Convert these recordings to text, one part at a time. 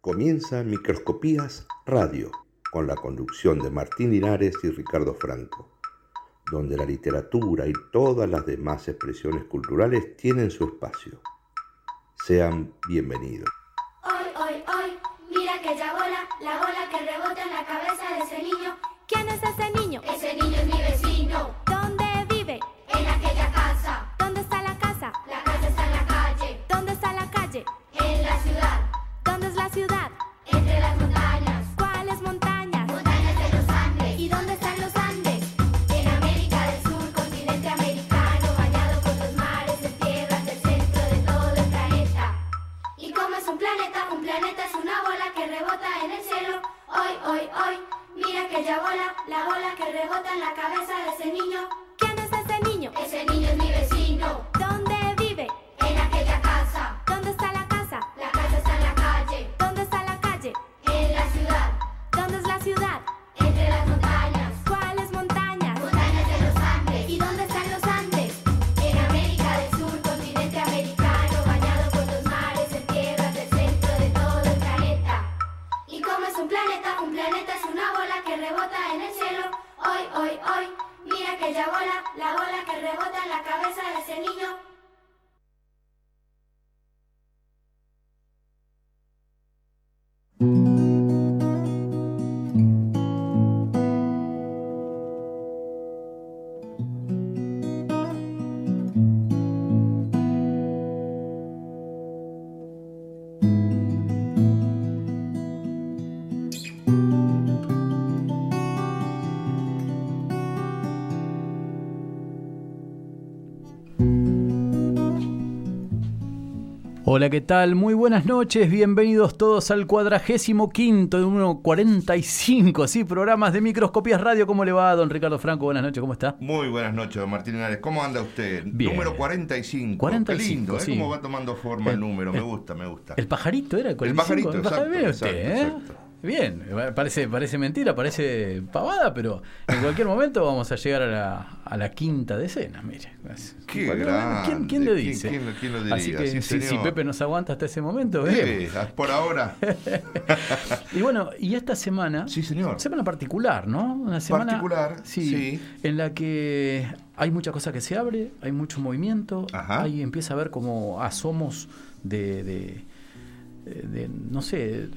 Comienza Microscopías Radio, con la conducción de Martín Linares y Ricardo Franco, donde la literatura y todas las demás expresiones culturales tienen su espacio. Sean bienvenidos. Hola, ¿qué tal? Muy buenas noches, bienvenidos todos al cuadragésimo quinto de 1.45, sí, programas de microscopías radio. ¿Cómo le va, don Ricardo Franco? Buenas noches, ¿cómo está? Muy buenas noches, don Martín Linares. ¿Cómo anda usted? Bien. Número 45. 45, Qué lindo, ¿eh? sí. Cómo va tomando forma el, El- número. Me el- gusta, me gusta. El pajarito era el 45. pajarito, El pajarito, exacto, usted, exacto, ¿eh? exacto. Bien, parece, parece mentira, parece pavada, pero en cualquier momento vamos a llegar a la, a la quinta decena, mire. Qué Bueno, grande. ¿Quién, quién ¿Quién- dice? quién lo- quién lo diría? Así que Sí, si. Pepe nos aguanta hasta ese momento, Sí, por ahora. Y bueno, y esta semana, Sí, señor. semana particular, ¿no? Una semana Particular, sí. en la que hay mucha cosa que se abre, hay mucho movimiento, Ajá. ahí empieza a ver como asomos de, de, de- no sé,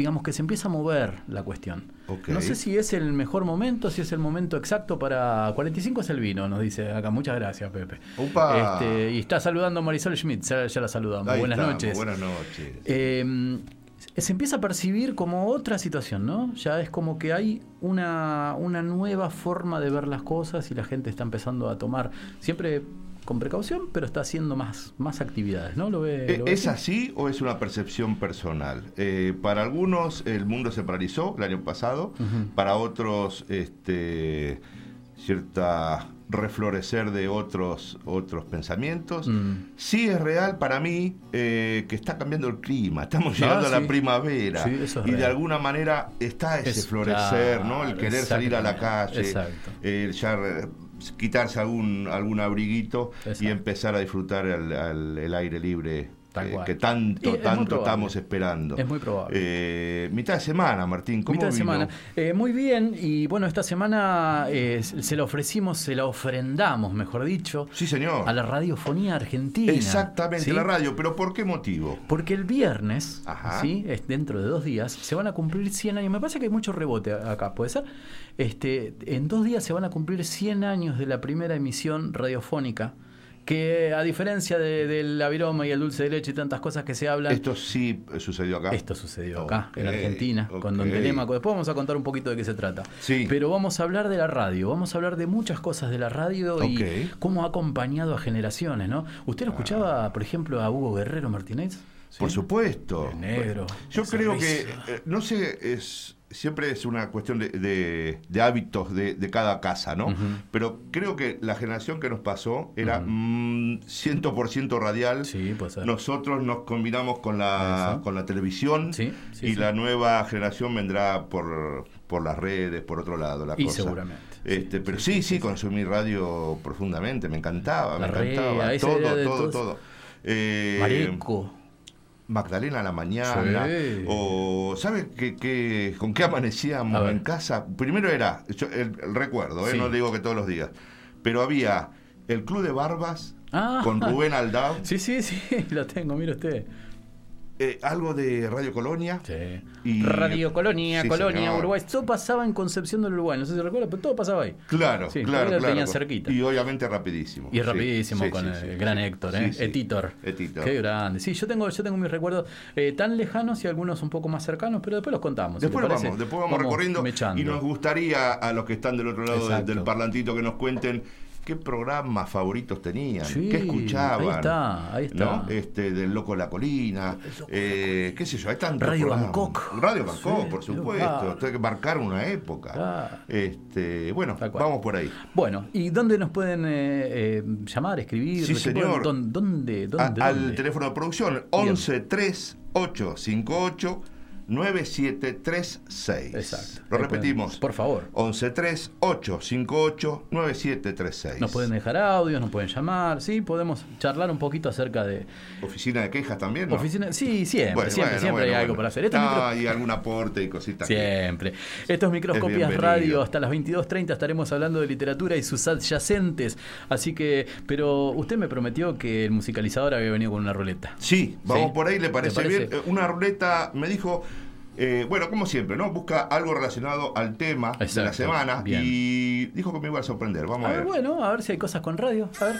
digamos que se empieza a mover la cuestión. No sé si es el mejor momento, si es el momento exacto para 45 es el vino, nos dice acá. Muchas gracias, Pepe. Este, y está saludando a Marisol Schmidt, ya, ya la saludamos. Buenas noches. Buenas noches. Eh, se empieza a percibir como otra situación, ¿no? Ya es como que hay una, una nueva forma de ver las cosas y la gente está empezando a tomar, siempre con precaución, pero está haciendo más, más actividades, ¿no? ¿Lo ve, lo ve ¿Es así o es una percepción personal? Eh, para algunos el mundo se paralizó el año pasado, para otros este, cierta reflorecer de otros otros pensamientos. Mm. Sí es real para mí eh, que está cambiando el clima, estamos Ah, llegando a la primavera Sí, eso es y de alguna manera está ese Es- florecer, ¿no? El querer salir a la calle, exacto. el ya quitarse algún algún abriguito y empezar a disfrutar el, el aire libre Tal eh, cual. que tanto, es tanto estamos esperando. Es muy probable. Eh, mitad de semana, Martín, ¿cómo Mitad de semana. Eh, muy bien, y bueno, esta semana eh, se la ofrecimos, se la ofrendamos, mejor dicho, Sí, señor. a la radiofonía argentina. Exactamente, ¿sí? la radio, pero ¿por qué motivo? Porque el viernes, Ajá. ¿sí? Es dentro de dos días, se van a cumplir 100 años. Me parece que hay mucho rebote acá, ¿puede ser? Este, en dos días se van a cumplir 100 años de la primera emisión radiofónica, que a diferencia de, de la viroma y el dulce de leche y tantas cosas que se hablan, Esto sí sucedió acá. esto sucedió acá, en Argentina, con Don. Telemaco. Después vamos a contar un poquito de qué se trata. Sí. Pero vamos a hablar de la radio, vamos a hablar de muchas cosas de la radio y cómo ha acompañado a generaciones, ¿no? ¿Usted lo escuchaba, por ejemplo, a Hugo Guerrero Martínez? ¿Sí? Por supuesto. El negro, Yo creo que, eh, no sé, es siempre es una cuestión de, de- de hábitos de, de cada casa, ¿no? Pero creo que la generación que nos pasó era Ujú. mm, 100% radial. Sí, puede ser. Nosotros nos combinamos con la, Eso. con la televisión Sí, sí, y sí. la nueva generación vendrá por, por las redes, por otro lado, la Y cosa. seguramente. Este, pero sí, sí, consumí radio profundamente, me encantaba, La me encantaba. Todo, todo, todos. todo. Eh. Magdalena a la mañana. Sí. O, ¿sabe qué, qué- con qué amanecíamos en casa? Primero era, yo, el, el recuerdo, ¿eh? Sí. no digo que todos los días, pero había el Club de Barbas Ah. con Rubén Aldao, Sí, sí, sí, lo tengo, mire usted. Eh, algo de Radio Colonia. Sí. Y- Radio Colonia, Sí, Colonia, señor. Uruguay. Todo pasaba en Concepción del Uruguay. No sé si recuerda, pero todo pasaba ahí. Claro, Sí, claro, lo claro. tenían cerquita. Y obviamente rapidísimo. Y rapidísimo sí, con sí, el sí, gran sí. Héctor, Sí, ¿eh? sí. Etitor. Etitor. Qué grande. Sí, yo tengo, yo tengo mis recuerdos eh, tan lejanos y algunos un poco más cercanos, pero después los contamos. si Después parece. vamos, después vamos, recorriendo mechando. y nos gustaría a los que están del otro lado Exacto. del parlantito que nos cuenten qué programas favoritos tenían, Sí, qué escuchaban. ahí está, ahí está. ¿no? Este, del Loco La Colina, eh, qué sé yo, hay tantos Radio programas. Bangkok. Radio Bangkok, Sí, por claro. supuesto. Hay que marcar una época. Claro. Este, bueno, vamos por ahí. Bueno, ¿y dónde nos pueden eh, eh, llamar, escribir? Sí, ¿Qué señor. pueden- ¿Dónde? ¿Dónde? A- al teléfono de producción 11 3 858 9736. Exacto. Lo repetimos. pueden- por favor. 11 3 858 9736. Nos pueden dejar audios, nos pueden llamar, sí, podemos charlar un poquito acerca de Oficina de quejas también, ¿no? oficina. Sí, siempre, Bueno, siempre, bueno, siempre bueno, hay algo para hacer. Esto es No, micro- y algún aporte y cositas. Siempre. Esto es Microscopias. Radio. Hasta las 22.30 estaremos hablando de literatura y sus adyacentes. Así que, pero usted me prometió que el musicalizador había venido con una ruleta. Sí, vamos Sí. por ahí, ¿le parece, ¿Le parece? bien? Eh, Una ruleta me dijo, eh, bueno, como siempre, ¿no? Busca algo relacionado al tema de la semana bien. y dijo que me iba a sorprender. Vamos A a, ver, ver. bueno, a ver si hay cosas con radio. A ver.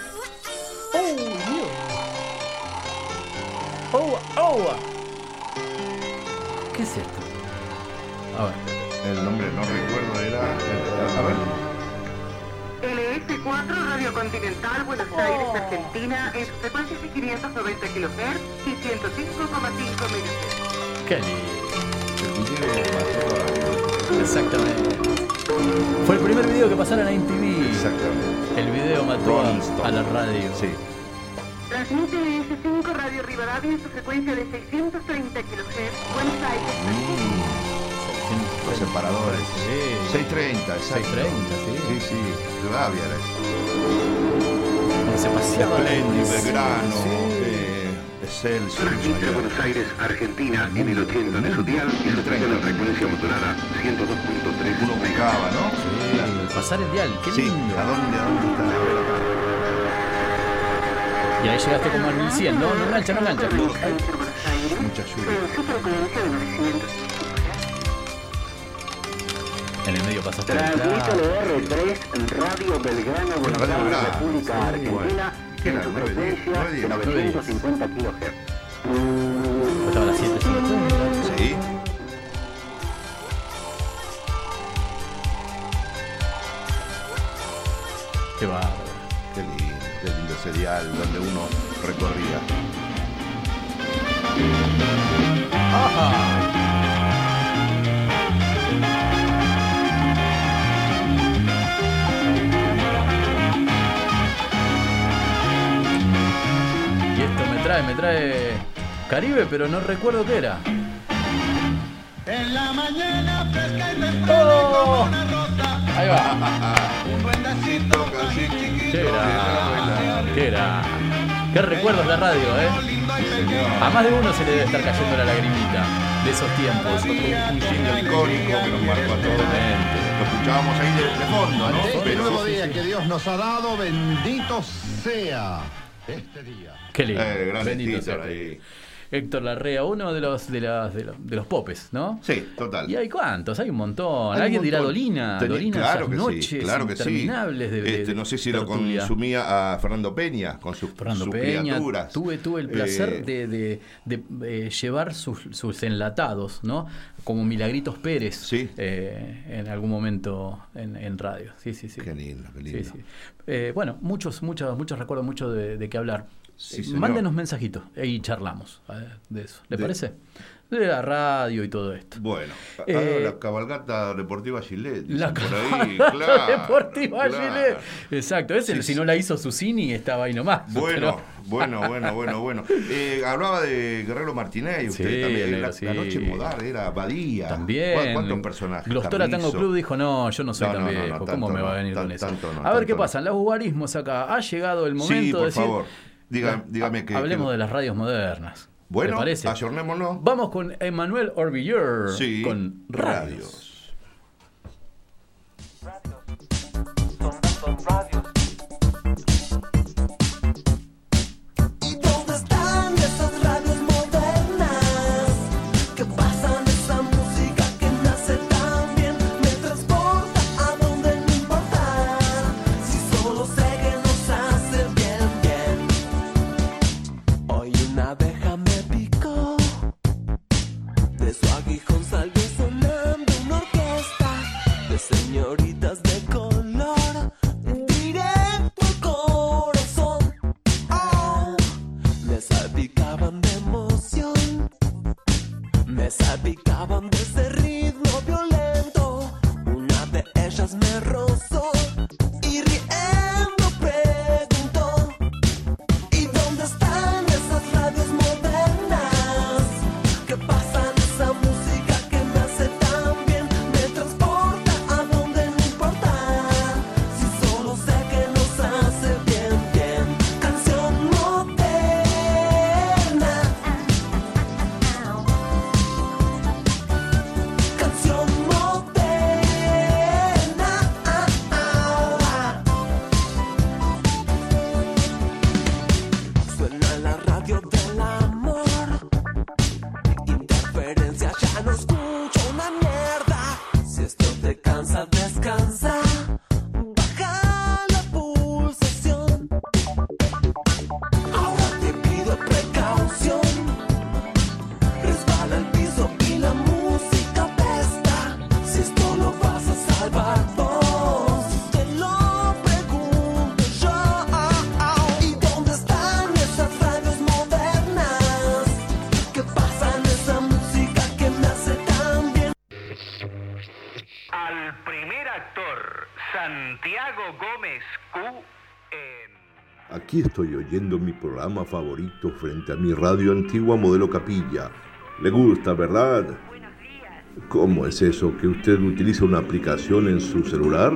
¡Oh, Dios! ¡Oh, oh! ¿Qué es esto? A ver. El nombre no recuerdo, era... A ver. LS4 Radio Continental, Buenos Aires, Argentina, en sus frecuencias de 590 kHz y 105,5 MHz. ¡Qué lindo! El video Exactamente. Fue el primer video que pasaron a MTV. Exactamente. El video mató a, a la radio. Sí. Transmite LS5 Radio Rivadavia en su frecuencia de 630 kHz, Buenos Aires. Mm, los separadores. Sí. 630, exacto. 630, sí. Sí, sí. Rivadavia era eso. Se paseaba. Espléndido, Belgrano, Sí. Excelsior. Transmite Buenos Aires, Argentina, en el 80 de su dial y su tren en la frecuencia modulada 102.3 Uno ubicaba, ¿no? Sí, pasar el dial, qué Sí, lindo. ¿a dónde, a dónde está? Y ahí llegaste como al 1100, ¿no? No engancha, no. Buenos Aires, Mucha lluvia. en su frecuencia de 900. En el medio pasaste el Transmite claro. R3 Radio Belgrano, Buenos Aires. República Sí, Argentina, bueno. ¿Qué era? su ¿Nueve, diez? frecuencia ¿Nueve, de diez? 950 kHz. Estaba a las 7.50. Sí. Qué bárbaro. Qué lindo, qué lindo ese dial donde uno recorría. ¡Ajá! Trae, me trae Caribe, pero no recuerdo qué era. En la mañana fresca y temprana ¡Oh! como una rosa, Ahí va. un duendecito casi chiquito. ¿Qué era? ¿Qué era? Qué recuerdos la radio, ¿eh? A más de uno se le debe estar cayendo la lagrimita de esos tiempos. Un jingle icónico que nos marcó a todos. Lo escuchábamos ahí de, de fondo, ¿no? Este Pero- nuevo día que Dios nos ha dado, bendito sea este día. Qué lindo. Eh, gran Bendito Héctor Larrea, uno de los de, las, de, los, de los popes, ¿no? Sí, total. Y hay cuántos, hay un montón. Hay un Alguien dirá. Dolina, Dolina, claro esas que noches sí, claro que sí. interminables de, de- Este, no sé si lo consumía a Fernando Peña con sus, Fernando sus Peña, criaturas. tuve, tuve el placer Eh, de, de- eh, llevar sus, sus enlatados, ¿no? Como Milagritos Pérez Sí. eh, en algún momento en, en radio. Sí, sí, sí. Qué lindo, qué Sí, lindo. sí. Eh, bueno, muchos, muchos, muchos recuerdos, mucho de, de qué hablar. Sí, Eh. Mándenos mensajitos y charlamos eh, de eso. ¿Le De- parece? De la radio y todo esto. Bueno, Eh, la cabalgata deportiva Gillette. La por ahí, cabalgata claro, deportiva claro. Gillette. Exacto, ese Sí, si sí. no la hizo Susini estaba ahí nomás. Bueno, pero- bueno, bueno, bueno, bueno. Eh, hablaba de Guerrero Martínez, usted Sí, también. la, la noche modar era Badía. También. ¿Cu- ¿Cuántos personajes? Glostora Tango. Club dijo, no, yo no soy No, tan no, viejo. ¿Cómo me va a venir tan- con eso? a ver qué pasa. Los guarismos acá. Ha llegado el momento de por decir. favor. Diga- dígame que. Hablemos que- de las radios modernas. Bueno, ayornémonos. Vamos con Emmanuel Orbilleur. Sí, Con radios. ¿Y danzas de Estoy oyendo mi programa favorito frente a mi radio antigua modelo capilla. Le gusta, ¿verdad? ¿Cómo es eso que usted utiliza una aplicación en su celular?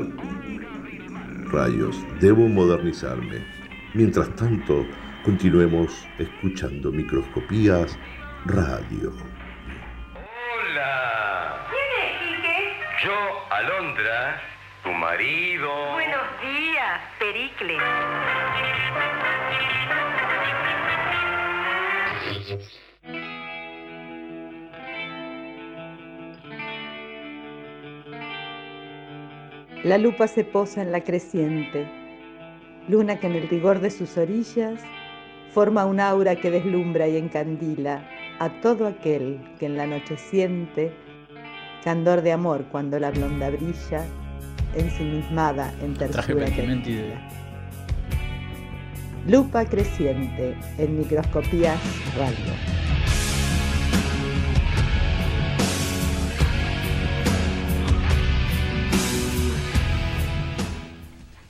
Rayos, debo modernizarme. Mientras tanto, continuemos escuchando microscopías radio. Hola. ¿Quién es, Quique? Yo, Alondra, tu marido. Buenos días, Pericles. La lupa se posa en la creciente, luna que en el rigor de sus orillas forma un aura que deslumbra y encandila a todo aquel que en la noche siente candor de amor cuando la blonda brilla, ensimismada en tersura. Lupa creciente en microscopías radio.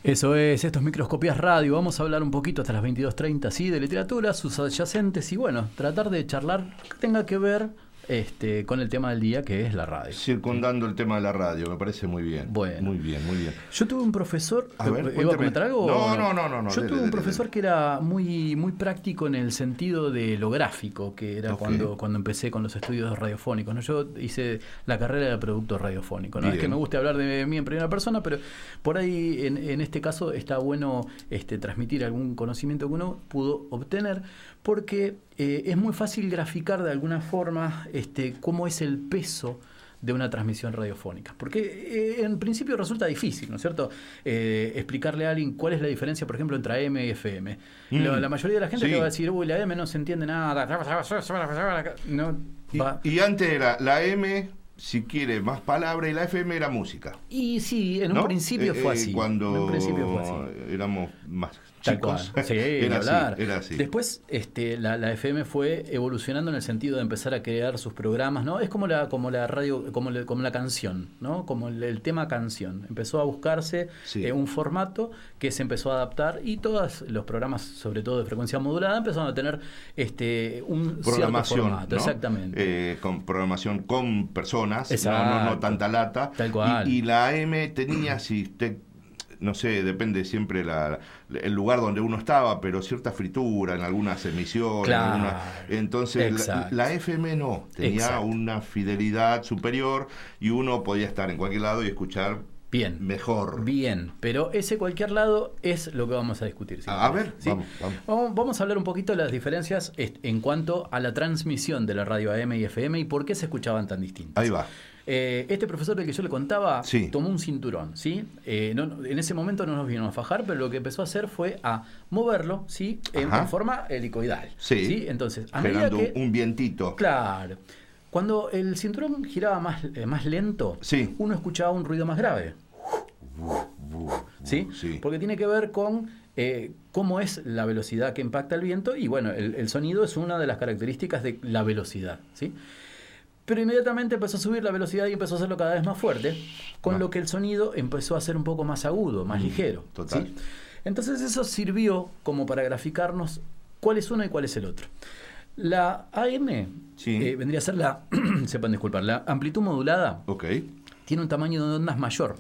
Eso es, esto es Microscopías Radio. Vamos a hablar un poquito hasta las 22.30, sí, de literatura, sus adyacentes y bueno, tratar de charlar que tenga que ver este, con el tema del día que es la radio. Circundando el tema de la radio, me parece muy bien. Bueno. Muy bien, muy bien. Yo tuve un profesor. A ver, ¿Iba a comentar algo? No, no, no, no, no, Yo dele, tuve un profesor dele. que era muy, muy práctico en el sentido de lo gráfico, que era cuando, cuando empecé con los estudios radiofónicos. ¿no? Yo hice la carrera de producto radiofónico. No es que me guste hablar de mí en primera persona, pero por ahí en, en este caso está bueno este, transmitir algún conocimiento que uno pudo obtener, porque eh, es muy fácil graficar de alguna forma este, cómo es el peso de una transmisión radiofónica. Porque eh, en principio resulta difícil, ¿no es cierto? Eh, explicarle a alguien cuál es la diferencia, por ejemplo, entre AM y FM. Mm. La, la mayoría de la gente Sí. te va a decir, uy, la AM no se entiende nada. No, Y, antes era la M, si quiere, más palabra, y la FM era música. Y sí, en un principio Eh, fue así. Cuando En un principio fue así. éramos más chicos. Sí, era, hablar. así, era así. Después, este, la, la FM fue evolucionando en el sentido de empezar a crear sus programas, ¿no? Es como la, como la radio, como, le- como la canción, ¿no? Como el, el tema canción. Empezó a buscarse Sí. eh, un formato que se empezó a adaptar y todos los programas, sobre todo de frecuencia modulada, empezaron a tener este un cierto programación, formato. ¿no? Exactamente. Eh, con programación con personas, no, no, no Exacto. tanta lata. Tal cual. Y, y la AM tenía, si usted no sé, depende siempre la, el lugar donde uno estaba, pero cierta fritura en algunas emisiones. Claro. alguna- entonces, la, FM no, tenía Exacto. una fidelidad superior y uno podía estar en cualquier lado y escuchar Bien. mejor. Bien, pero ese cualquier lado es lo que vamos a discutir. A, ver, ¿sí? vamos, vamos. Vamos, a hablar un poquito de las diferencias en cuanto a la transmisión de la radio AM y FM y por qué se escuchaban tan distintos. Ahí va. Eh, este profesor del que yo le contaba Sí. tomó un cinturón, ¿sí? Eh, no- en ese momento no nos vino a fajar, pero lo que empezó a hacer fue a moverlo, ¿sí? En, forma helicoidal. Sí. Entonces, a medida que... un vientito. Claro. Cuando el cinturón giraba más, eh, más lento, Sí. uno escuchaba un ruido más grave. ¿Sí? Sí. Porque tiene que ver con eh, cómo es la velocidad que impacta el viento y bueno, el, el sonido es una de las características de la velocidad. ¿sí? Pero inmediatamente empezó a subir la velocidad y empezó a hacerlo cada vez más fuerte, con Ah. lo que el sonido empezó a ser un poco más agudo, más ligero. Mm, total. ¿sí? Entonces eso sirvió como para graficarnos cuál es uno y cuál es el otro. La AM Sí. eh, vendría a ser la, sepan disculpar, la amplitud modulada tiene un tamaño de ondas mayor.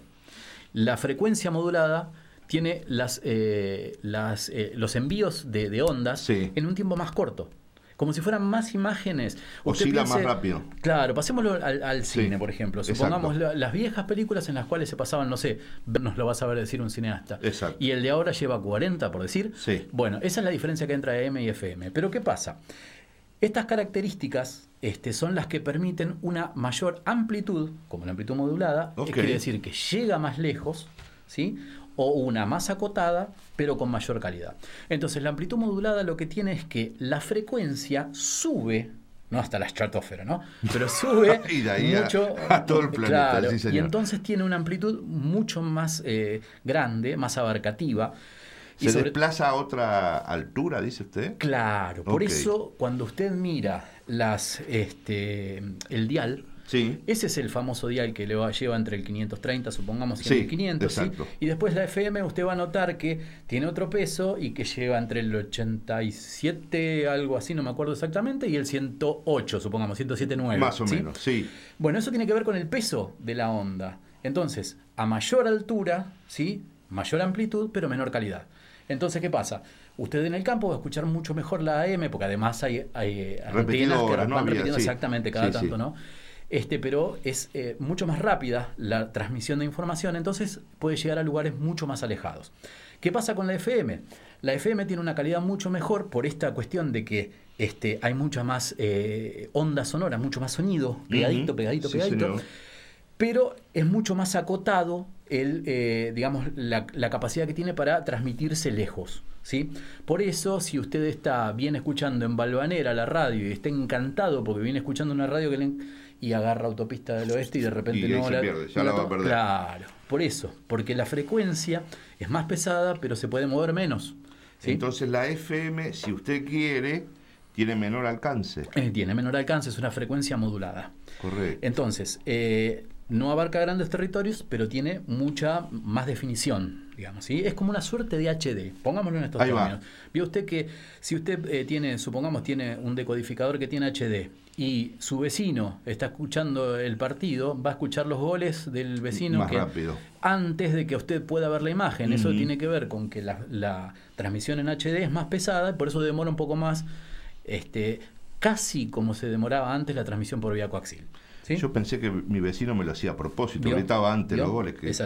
La frecuencia modulada tiene las, eh, las, eh, los envíos de, de ondas Sí. en un tiempo más corto. Como si fueran más imágenes. Usted Oscila piense- más rápido. Claro, pasémoslo al, al Sí, cine, por ejemplo. Supongamos la- las viejas películas en las cuales se pasaban, no sé, nos lo va a saber decir un cineasta. Exacto. Y el de ahora lleva 40, por decir. Sí. Bueno, esa es la diferencia que entre AM y FM. Pero ¿qué pasa? Estas características este, son las que permiten una mayor amplitud, como la amplitud modulada, que quiere decir que llega más lejos, ¿sí? o una más acotada, pero con mayor calidad. Entonces, la amplitud modulada lo que tiene es que la frecuencia sube, no hasta la estratosfera, ¿no? Pero sube Y de ahí a- mucho a todo el planeta, Claro, sí, y entonces tiene una amplitud mucho más eh, grande, más abarcativa. y ¿Se sobre- desplaza a otra altura, dice usted? Claro, por eso cuando usted mira las, este, el dial, Sí. ese es el famoso dial que le va, lleva entre el 530, supongamos, y Sí, el 1500, ¿sí? y después la FM usted va a notar que tiene otro peso y que lleva entre el 87, algo así, no me acuerdo exactamente, y el 108, supongamos, 107.9. Más o menos, sí. Bueno, eso tiene que ver con el peso de la onda. Entonces, a mayor altura, ¿sí? Mayor amplitud, pero menor calidad. Entonces, ¿qué pasa? Usted en el campo va a escuchar mucho mejor la AM, porque además hay, hay antenas que van repitiendo sí. exactamente cada Sí, tanto, sí. ¿no? Este, pero es eh, mucho más rápida la transmisión de información, entonces puede llegar a lugares mucho más alejados. ¿Qué pasa con la FM? La FM tiene una calidad mucho mejor por esta cuestión de que este, hay mucha más eh, onda sonora, mucho más sonido, pegadito, pegadito, Sí, pegadito señor. pero es mucho más acotado el, eh, digamos, la, la capacidad que tiene para transmitirse lejos. ¿sí? Por eso, si usted está bien escuchando en Balvanera la radio y está encantado porque viene escuchando una radio que le y agarra autopista del oeste y de repente Y no se la, pierde, ya no la va a perder. Claro, por eso, porque la frecuencia es más pesada, pero se puede mover menos. ¿sí? Entonces la FM, si usted quiere, tiene menor alcance. Eh, tiene menor alcance, es una frecuencia modulada. Correcto. Entonces, eh, no abarca grandes territorios, pero tiene mucha más definición, digamos. ¿sí? Es como una suerte de HD, pongámoslo en estos Ahí términos. Vio usted que si usted eh, tiene, supongamos, tiene un decodificador que tiene HD y su vecino está escuchando el partido, va a escuchar los goles del vecino Más que rápido. antes de que usted pueda ver la imagen. Eso tiene que ver con que la, la transmisión en HD es más pesada por eso demora un poco más, este, casi como se demoraba antes la transmisión por vía coaxil. ¿sí? Yo pensé que mi vecino me lo hacía a propósito, ¿Vio? gritaba antes ¿Vio? los goles. Que, Es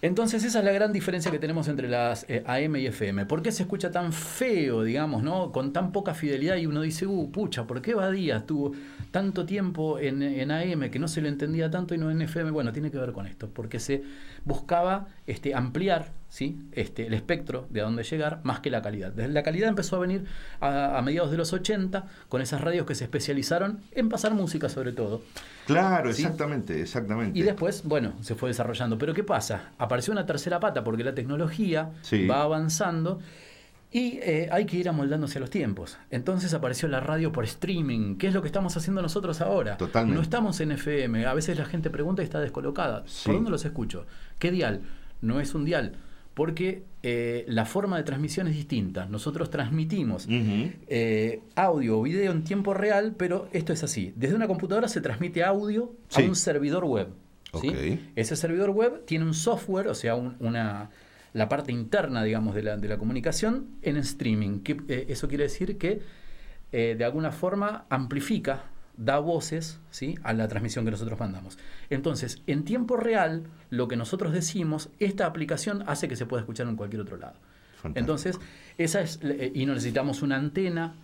Entonces esa es la gran diferencia que tenemos entre las eh, AM y FM. ¿Por qué se escucha tan feo, digamos, no? Con tan poca fidelidad y uno dice, uh, pucha, ¿por qué Badía tuvo tanto tiempo en, en AM que no se lo entendía tanto y no en FM? Bueno, tiene que ver con esto, porque se buscaba este, ampliar ¿sí? este, el espectro de a dónde llegar más que la calidad. Desde la calidad empezó a venir a, a mediados de los 80 con esas radios que se especializaron en pasar música sobre todo. Claro, ¿Sí? exactamente, exactamente. Y después, bueno, se fue desarrollando. Pero ¿qué pasa? Apareció una tercera pata porque la tecnología Sí. va avanzando y eh, hay que ir amoldándose a los tiempos. Entonces apareció la radio por streaming, que es lo que estamos haciendo nosotros ahora. Totalmente. No estamos en FM. A veces la gente pregunta y está descolocada. Sí. ¿Por dónde los escucho? ¿Qué dial? No es un dial. Porque eh, la forma de transmisión es distinta. Nosotros transmitimos eh, audio o video en tiempo real, pero esto es así. Desde una computadora se transmite audio Sí. a un servidor web. ¿sí? Ese servidor web tiene un software, o sea, un- una, la parte interna, digamos, de la, de la comunicación en streaming. Que, eh, eso quiere decir que eh, de alguna forma amplifica, da voces ¿sí? a la transmisión que nosotros mandamos. Entonces, en tiempo real, lo que nosotros decimos, esta aplicación hace que se pueda escuchar en cualquier otro lado. Fantástico. Entonces, esa es, eh, y no necesitamos una antena,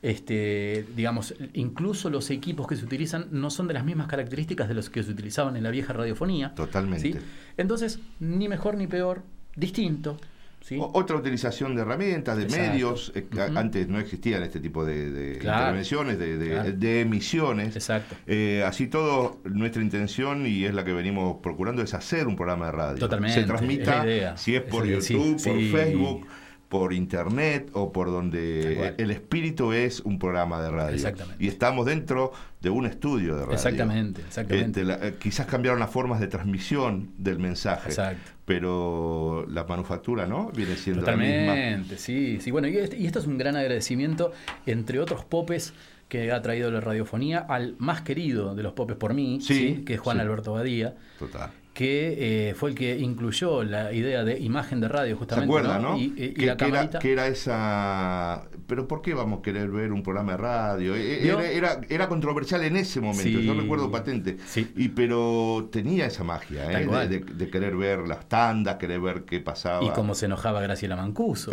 este, digamos, incluso los equipos que se utilizan no son de las mismas características de los que se utilizaban en la vieja radiofonía. Totalmente. ¿sí? Entonces, ni mejor ni peor, distinto. ¿sí? Otra utilización de herramientas, de Exacto. medios. eh. Antes no existían este tipo de, de Claro. intervenciones, de, de- Claro. de emisiones. Exacto. Eh, así todo, nuestra intención, y es la que venimos procurando, es hacer un programa de radio. Totalmente, Se transmita, si es por Es YouTube, sí, por sí. Facebook, por internet o por donde el espíritu es un programa de radio. Exactamente. Y estamos dentro de un estudio de radio. Exactamente, exactamente. Este, la- eh, quizás cambiaron las formas de transmisión del mensaje. Exacto. Pero la manufactura, ¿no? Viene siendo la misma. Sí, sí. Bueno, y, este- y esto es un gran agradecimiento, entre otros popes que ha traído la radiofonía, al más querido de los popes por mí, Sí, ¿sí? que es Juan sí. Alberto Badía, Total. Que eh, fue el que incluyó la idea de imagen de radio, ¿Se justamente. acuerda, no? Y, y- y que, la que era, que era esa... Pero ¿por qué vamos a querer ver un programa de radio? E- ¿Vio? Era, era, era controversial en ese momento, Sí. yo recuerdo patente. Sí. Y pero tenía esa magia, ¿eh? De, cual. de- de querer ver las tandas, querer ver qué pasaba. Y cómo se enojaba Graciela Mancuso.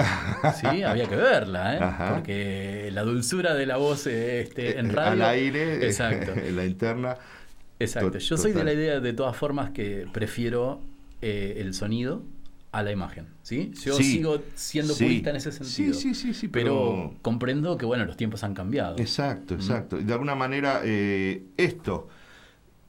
Sí, había que verla, ¿eh? Ajá. Porque la dulzura de la voz eh, este, en Eh, radio. Al aire, eh, Exacto. en la interna. Exacto. To- Yo soy de la idea, de todas formas, que prefiero eh, el sonido a la imagen. ¿sí? Yo Sí. sigo siendo Sí. purista en ese sentido. Sí, sí, sí, sí, pero, pero- comprendo que bueno, los tiempos han cambiado. Exacto, exacto. De alguna manera, eh, esto,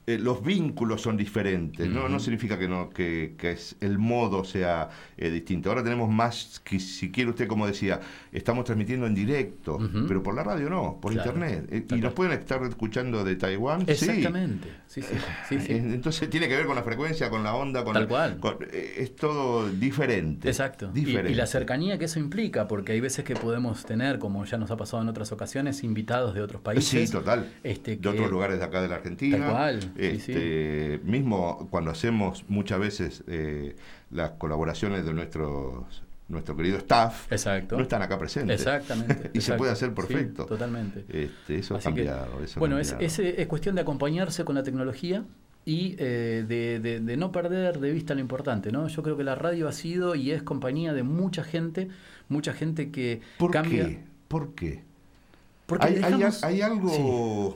eh, los vínculos son diferentes. ¿no? Significa que no que, que es, el modo sea eh, distinto. Ahora tenemos más, que si quiere usted, como decía, estamos transmitiendo en directo, pero por la radio no, por Claro, internet. Eh, y nos pueden estar escuchando de Taiwán. Exactamente. Sí, sí, sí, sí. Entonces tiene que ver con la frecuencia, con la onda, con Tal cual. con- es todo diferente. Exacto. Diferente. y la cercanía que eso implica, porque hay veces que podemos tener, como ya nos ha pasado en otras ocasiones, invitados de otros países. Sí, total. Este, de otros lugares de acá de la Argentina. Tal cual, sí, Este, Mismo cuando hacemos muchas veces eh, las colaboraciones de nuestros nuestro querido staff, Exacto. no están acá presentes. Exactamente. y se puede hacer Sí, perfecto. totalmente. Este, eso Así ha que, cambiado. eso bueno, es, cambiado. es, es cuestión de acompañarse con la tecnología y eh, de, de- de no perder de vista lo importante, ¿no? Yo creo que la radio ha sido y es compañía de mucha gente, mucha gente que ¿Por cambia. qué? ¿Por qué? Porque hay, hay- dejamos- hay algo Sí.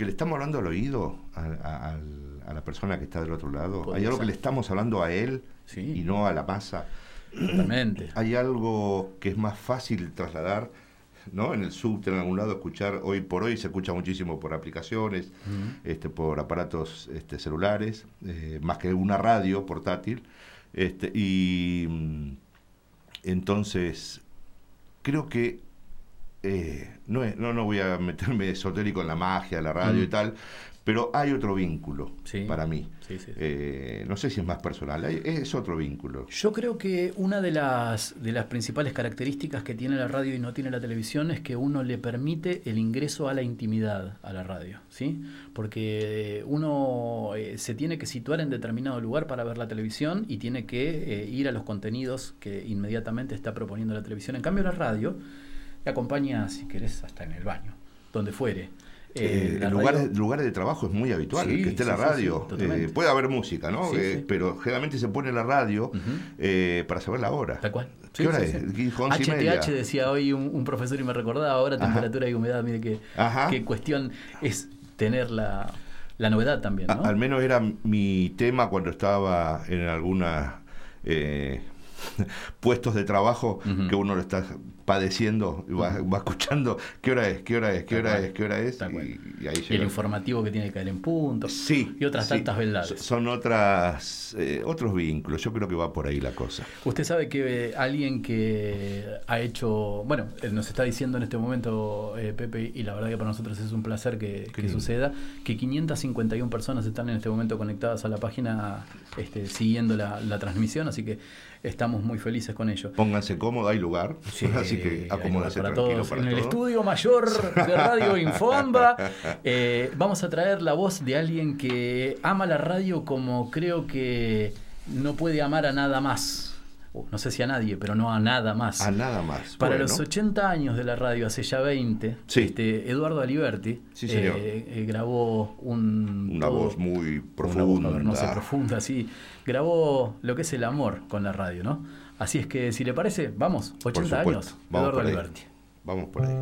Que le estamos hablando al oído a, a- al- a la persona que está del otro lado. Puede Hay algo ser. que le estamos hablando a él Sí. y no a la masa. Totalmente. Hay algo que es más fácil trasladar, ¿no? En el subte, en algún lado, escuchar, hoy por hoy se escucha muchísimo por aplicaciones, este, por aparatos este, celulares, eh, más que una radio portátil. Este, y mm, entonces, creo que eh, no, es- no, no voy a meterme esotérico en la magia, la radio Mm. y tal, pero hay otro vínculo Sí. para mí. Sí, sí, sí. Eh, no sé si es más personal, hay- es otro vínculo. Yo creo que una de las, de las principales características que tiene la radio y no tiene la televisión es que uno le permite el ingreso a la intimidad a la radio, ¿sí? Porque uno eh, se tiene que situar en determinado lugar para ver la televisión y tiene que eh, ir a los contenidos que inmediatamente está proponiendo la televisión. En cambio, la radio te acompaña, si querés, hasta en el baño, donde fuere. Eh, la en radio- lugares, lugares de trabajo es muy habitual Sí, que esté sí, la radio. sí. Eh, puede haber música, ¿no? Eh. Pero generalmente se pone la radio eh, para saber la hora. Tal cual. ¿Qué hora es? HTH decía hoy un, un profesor y me recordaba ahora Ajá. temperatura y humedad. Mire que, Ajá. qué cuestión es tener la, la novedad también, A- ¿no? al menos era mi tema cuando estaba en alguna eh, puestos de trabajo que uno lo está padeciendo y va, va escuchando qué hora es, qué hora es, qué hora es, qué hora es y, y ahí y el llega. informativo que tiene que caer en punto. Sí, Y otras sí. tantas verdades. So- Son otras eh, otros vínculos. Yo creo que va por ahí la cosa. Usted sabe que eh, alguien que ha hecho, bueno, eh, nos está diciendo en este momento eh, Pepe, y la verdad que para nosotros es un placer que, que suceda, que 551 personas están en este momento conectadas a la página este, siguiendo la, la transmisión, así que estamos muy felices con ello. Pónganse cómodos, hay lugar. Así que acomódense para tranquilo todos. para en el estudio mayor de Radio Infonda eh, vamos a traer la voz de alguien que ama la radio como creo que no puede amar a nada más. Uh, no sé si a nadie, pero no a nada más. A nada más. Para Bueno. los 80 años de la radio, hace ya 20, Sí. este, Eduardo Aliberti Sí, señor. eh, eh, grabó un... Una todo- voz muy una voz profunda. cavernosa y profunda, sí. Grabó lo que es el amor con la radio, ¿no? Así es que, si le parece, vamos, 80 Por supuesto. años, Vamos Eduardo. Aliberti. Vamos por ahí.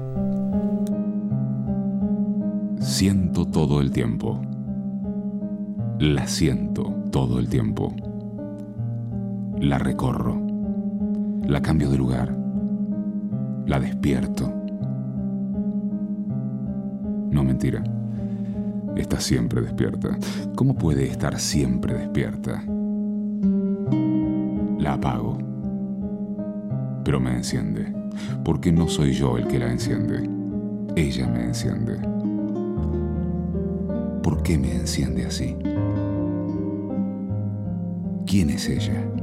Siento todo el tiempo. La siento todo el tiempo. La recorro. La cambio de lugar. La despierto. No mentira. Está siempre despierta. ¿Cómo puede estar siempre despierta? La apago. Pero me enciende. Porque no soy yo el que la enciende. Ella me enciende. ¿Por qué me enciende así? ¿Quién es ella?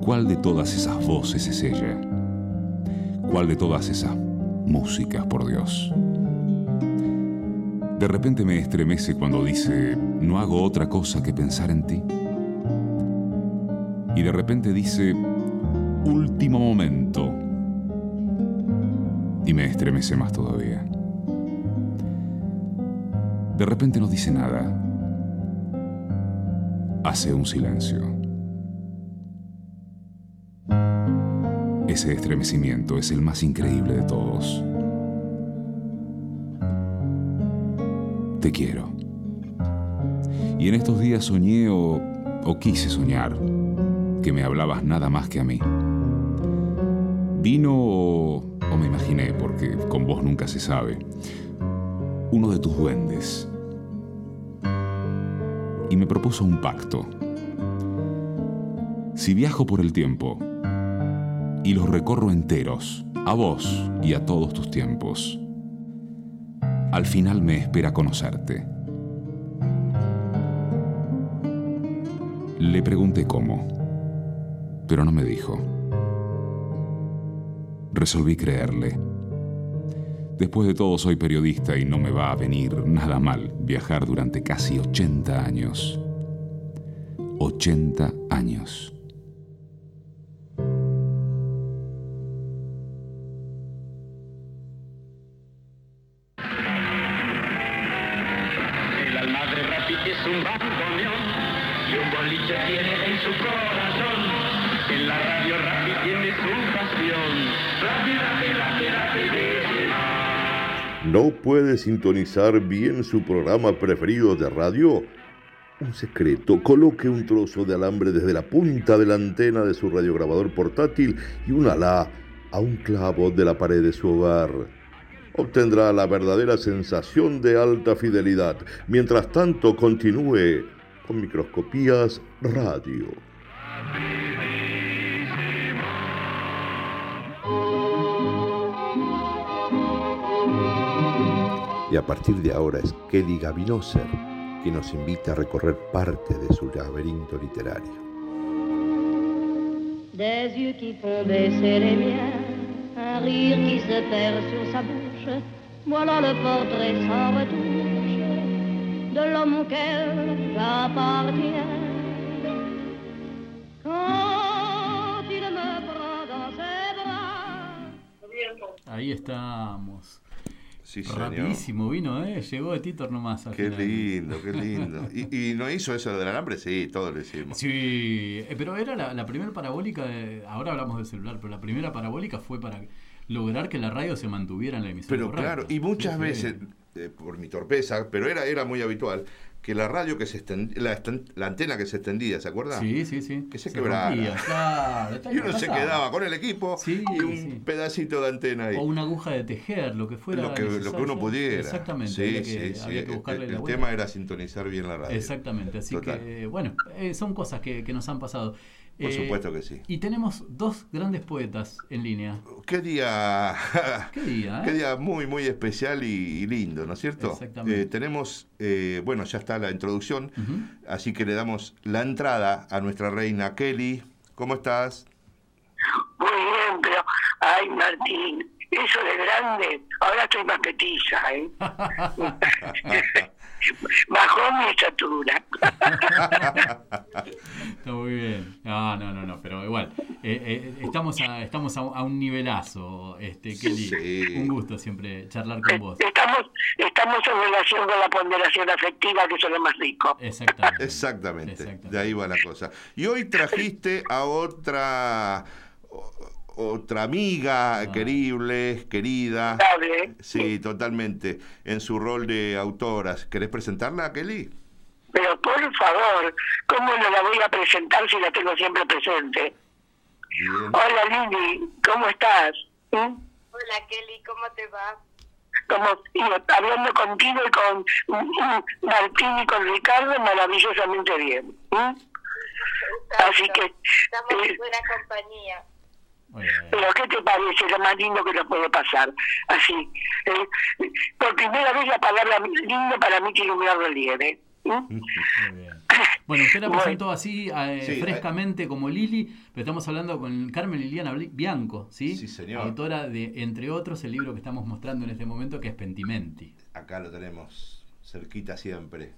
¿Cuál de todas esas voces es ella? ¿Cuál de todas esas músicas, por Dios? De repente me estremece cuando dice, no hago otra cosa que pensar en ti. Y de repente dice, último momento. Y me estremece más todavía. De repente no dice nada. Hace un silencio. Ese estremecimiento es el más increíble de todos. Te quiero. Y en estos días soñé o, o quise soñar que me hablabas nada más que a mí. Vino o, o me imaginé, porque con vos nunca se sabe, uno de tus duendes y me propuso un pacto. Si viajo por el tiempo y los recorro enteros, a vos y a todos tus tiempos, al final me espera conocerte. Le pregunté cómo, pero no me dijo. Resolví creerle. Después de todo soy periodista y no me va a venir nada mal viajar durante casi 80 años. 80 años. ¿No puede sintonizar bien su programa preferido de radio? Un secreto, coloque un trozo de alambre desde la punta de la antena de su radiograbador portátil y únala a un clavo de la pared de su hogar. Obtendrá la verdadera sensación de alta fidelidad. Mientras tanto, continúe con microscopías radio. Y a partir de ahora es Kelly Gavinoser quien nos invita a recorrer parte de su laberinto literario. Des yeux qui font baisser les miens, un rire qui se perd sur sa bouche. Voilà le portrait sans retouche de l'homme auquel j'appartiens. Quand il me prend dans ses bras. Ahí estamos. Sí. Rapidísimo vino, ¿eh? Llegó de Titor nomás. al Qué final. lindo, qué lindo. ¿Y, y no hizo eso del alambre? Sí, todo lo hicimos. Sí, eh, pero era la, la primera parabólica, de- ahora hablamos del celular, pero la primera parabólica fue para lograr que la radio se mantuviera en la emisión. Pero correcta. claro, y muchas Sí, veces, eh, por mi torpeza, pero era, era muy habitual, que la radio que se extendía, la, la antena que se extendía, ¿se acuerda? Sí, sí, sí. Que se, rompía, claro, y uno se quedaba con el equipo y un pedacito de antena ahí. O una aguja de tejer, lo que fuera. lo, que, lo que uno pudiera. Exactamente. Sí, había que, sí, sí. había que El- buscarle el, el tema era sintonizar bien la radio. Exactamente, así Total. que bueno, eh, son cosas que, que nos han pasado. Por Eh, supuesto que sí. Y tenemos dos grandes poetas en línea. Qué día, Qué día, ¿eh? qué día muy, muy especial y, y lindo, ¿no es cierto? Exactamente. Eh, tenemos, eh, bueno, ya está la introducción, así que le damos la entrada a nuestra reina Kelly ¿Cómo estás? Muy bien, pero, ay, Martín, eso de grande, ahora estoy más petiza, ¿eh? Bajó mi estatura. Está muy bien. No, no, no, no, pero igual. eh, eh, estamos a, estamos a, a un nivelazo, este, Kelly. Un gusto siempre charlar con vos. Estamos, estamos en relación con la ponderación afectiva, que eso es lo más rico. Exactamente. Exactamente, de ahí va la cosa. Y hoy trajiste a otra otra amiga querible, querida. Sí, totalmente, en su rol de autoras. ¿Querés presentarla, Kelly? Pero por favor, ¿cómo no la voy a presentar si la tengo siempre presente? Bien. Hola Lili, ¿cómo estás? ¿Mm? Hola Kelly, ¿cómo te va? Como y hablando contigo y con mm, Martín y con Ricardo, maravillosamente bien. ¿Mm? Así que, Estamos en eh, buena compañía. Pero ¿qué te parece lo más lindo que nos puede pasar? Así, eh, por primera vez la palabra lindo para mí tiene un gran relieve. ¿Mm? Bueno, usted la Bueno. presentó así eh, Sí, frescamente como Lili, pero estamos hablando con Carmen Liliana Bianco, ¿sí? Sí, señor. Autora de, entre otros, el libro que estamos mostrando en este momento, que es Pentimenti. Acá lo tenemos cerquita siempre.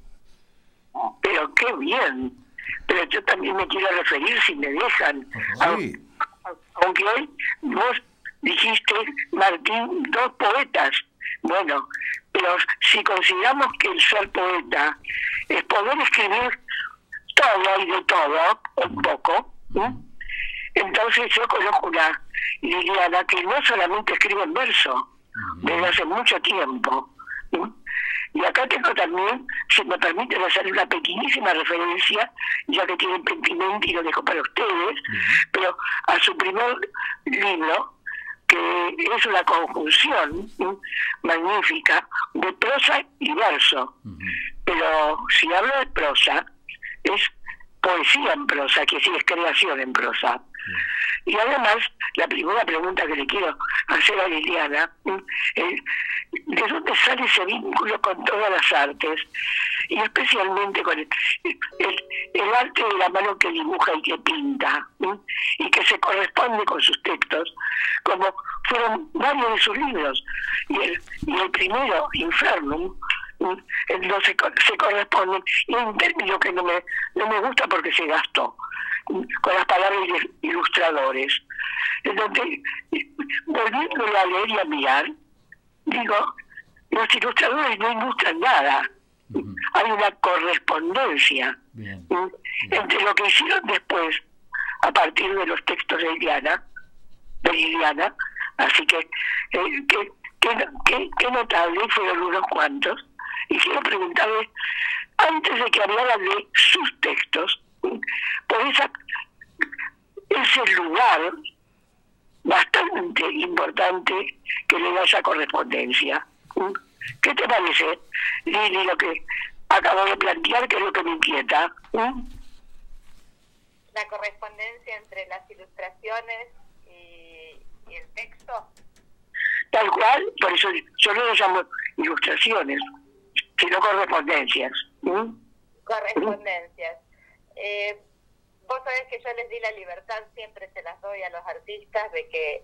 Pero qué bien. Pero yo también me quiero referir, si me dejan. Sí. Aunque hoy vos dijiste, Martín, dos poetas. Bueno, pero si consideramos que el ser poeta es poder escribir todo y de todo, un poco, entonces yo conozco una Liliana que no solamente escribe en verso, desde hace mucho tiempo. Y acá tengo también, si me permiten hacer una pequeñísima referencia, ya que tienen pentimento y lo dejo para ustedes, pero a su primer libro, que es una conjunción magnífica de prosa y verso. Pero si hablo de prosa, es poesía en prosa, que sí es creación en prosa. Y además, la primera pregunta que le quiero hacer a Liliana es, ¿de dónde sale ese vínculo con todas las artes? Y especialmente con el, el- arte de la mano que dibuja y que pinta, y que se corresponde con sus textos, como fueron varios de sus libros. Y el, primero, Infernum, eh, no se, se corresponden, y un término que no me, no me gusta porque se gastó. Con las palabras ilustradores. En donde, volviéndolo a leer y a mirar, digo, los ilustradores no ilustran nada. Hay una correspondencia entre lo que hicieron después, a partir de los textos de Liliana, de Liliana. Así que, eh, que, que, que- notable fueron unos cuantos. Y quiero preguntarle, antes de que hablaran de sus textos. Por esa, ese lugar bastante importante que le da esa correspondencia. ¿Qué te parece, Lili, lo que acabo de plantear, que es lo que me inquieta? La correspondencia entre las ilustraciones y, y el texto. Tal cual, por eso yo no lo llamo ilustraciones, sino correspondencias. ¿Mm? Correspondencias. Eh, vos sabés que yo les di la libertad, siempre se las doy a los artistas, de que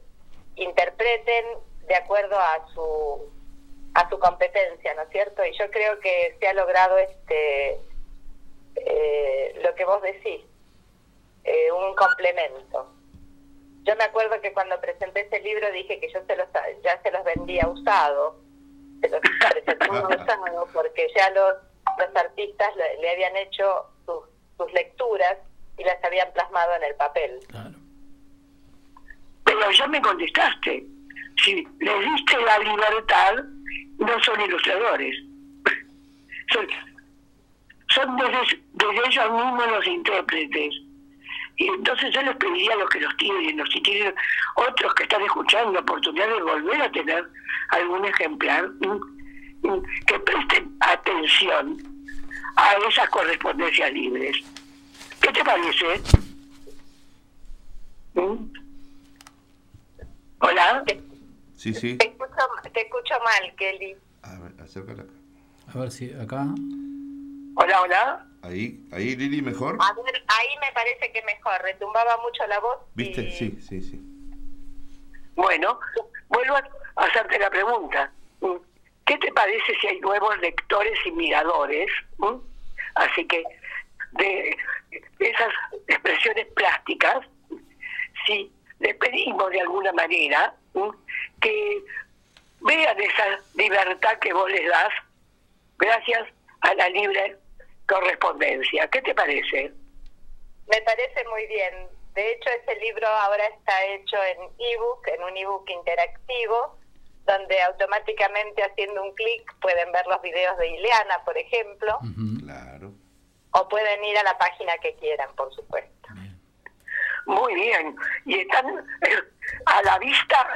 interpreten de acuerdo a su a su competencia, ¿no es cierto? Y yo creo que se ha logrado este eh, lo que vos decís, eh, un complemento. Yo me acuerdo que cuando presenté ese libro dije que yo se los, ya se los vendía usado, se los presentaba usado, porque ya los, los artistas le habían hecho sus, lecturas y las habían plasmado en el papel. Pero ya me contestaste. Si les diste la libertad, no son ilustradores. Son, son desde, desde ellos mismos los intérpretes. Y entonces yo les pediría a los que los tienen, los que tienen otros que están escuchando la oportunidad de volver a tener algún ejemplar, mm, mm, que presten atención a esas correspondencias libres. ¿Qué te parece? ¿Mm? Hola. Sí, sí. Te escucho, te escucho mal, Kelly. A ver, acércala acá. A ver si acá. Hola, hola. Ahí, ahí Lili, mejor. A ver, ahí me parece que mejor, retumbaba mucho la voz. ¿Viste? Sí, sí, sí. Bueno, vuelvo a hacerte la pregunta. ¿Qué te parece nuevos lectores y miradores? Así que de esas expresiones plásticas, si le pedimos de alguna manera que vean esa libertad que vos les das gracias a la libre correspondencia. ¿Qué te parece? Me parece muy bien. De hecho, ese libro ahora está hecho en ebook, en un ebook interactivo, donde automáticamente haciendo un clic pueden ver los videos de Ileana, por ejemplo, Claro. o pueden ir a la página que quieran, por supuesto. Muy bien. Y están eh, a la vista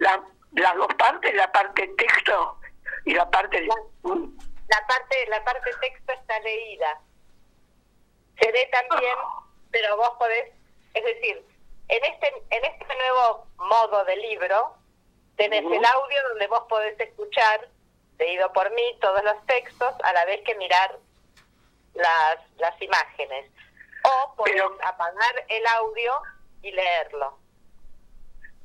la- las dos partes, la parte texto y la parte... La parte, la parte texto está leída. Se lee también, pero vos podés, es decir, en este, en este nuevo modo de libro, tenés el audio donde vos podés escuchar, leído por mí, todos los textos, a la vez que mirar las, las imágenes. O podés apagar el audio y leerlo.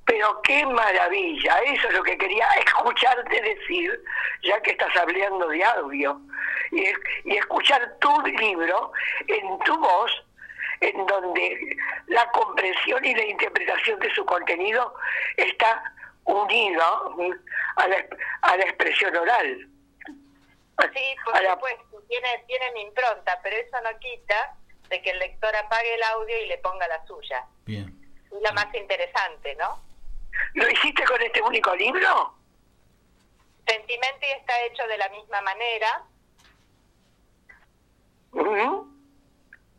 Pero qué maravilla, eso es lo que quería escucharte decir, ya que estás hablando de audio, y, y escuchar tu libro en tu voz, en donde la comprensión y la interpretación de su contenido está unido ¿m? a la, a la expresión oral. Sí, por supuesto, tiene, tiene mi impronta, pero eso no quita de que el lector apague el audio y le ponga la suya. Bien. Es la más interesante, ¿no? ¿Lo hiciste con este único libro? Sentimenti está hecho de la misma manera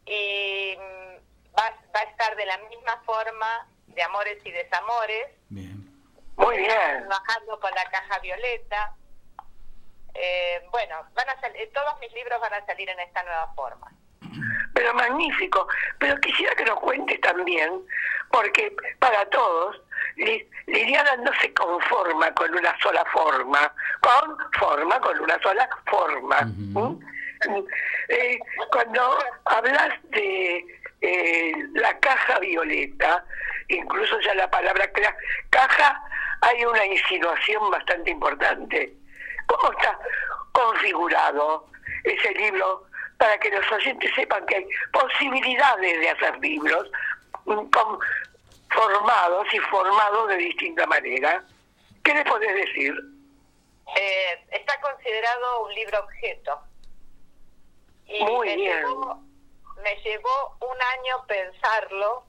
y mm, va, va a estar de la misma forma de amores y desamores. Muy bien. Trabajando con la caja violeta. Eh, bueno, van a sal- eh, todos mis libros van a salir en esta nueva forma. Pero magnífico. Pero quisiera que nos cuentes también, porque para todos, Li- Liliana no se conforma con una sola forma, con forma, con una sola forma. ¿Mm? Eh, cuando hablas de eh, la caja violeta, incluso ya la palabra caja, hay una insinuación bastante importante. ¿Cómo está configurado ese libro para que los oyentes sepan que hay posibilidades de hacer libros mm, formados y formados de distinta manera? ¿Qué le podés decir? Eh, está considerado un libro objeto. Y Muy me bien. Llevó, me llevó un año pensarlo,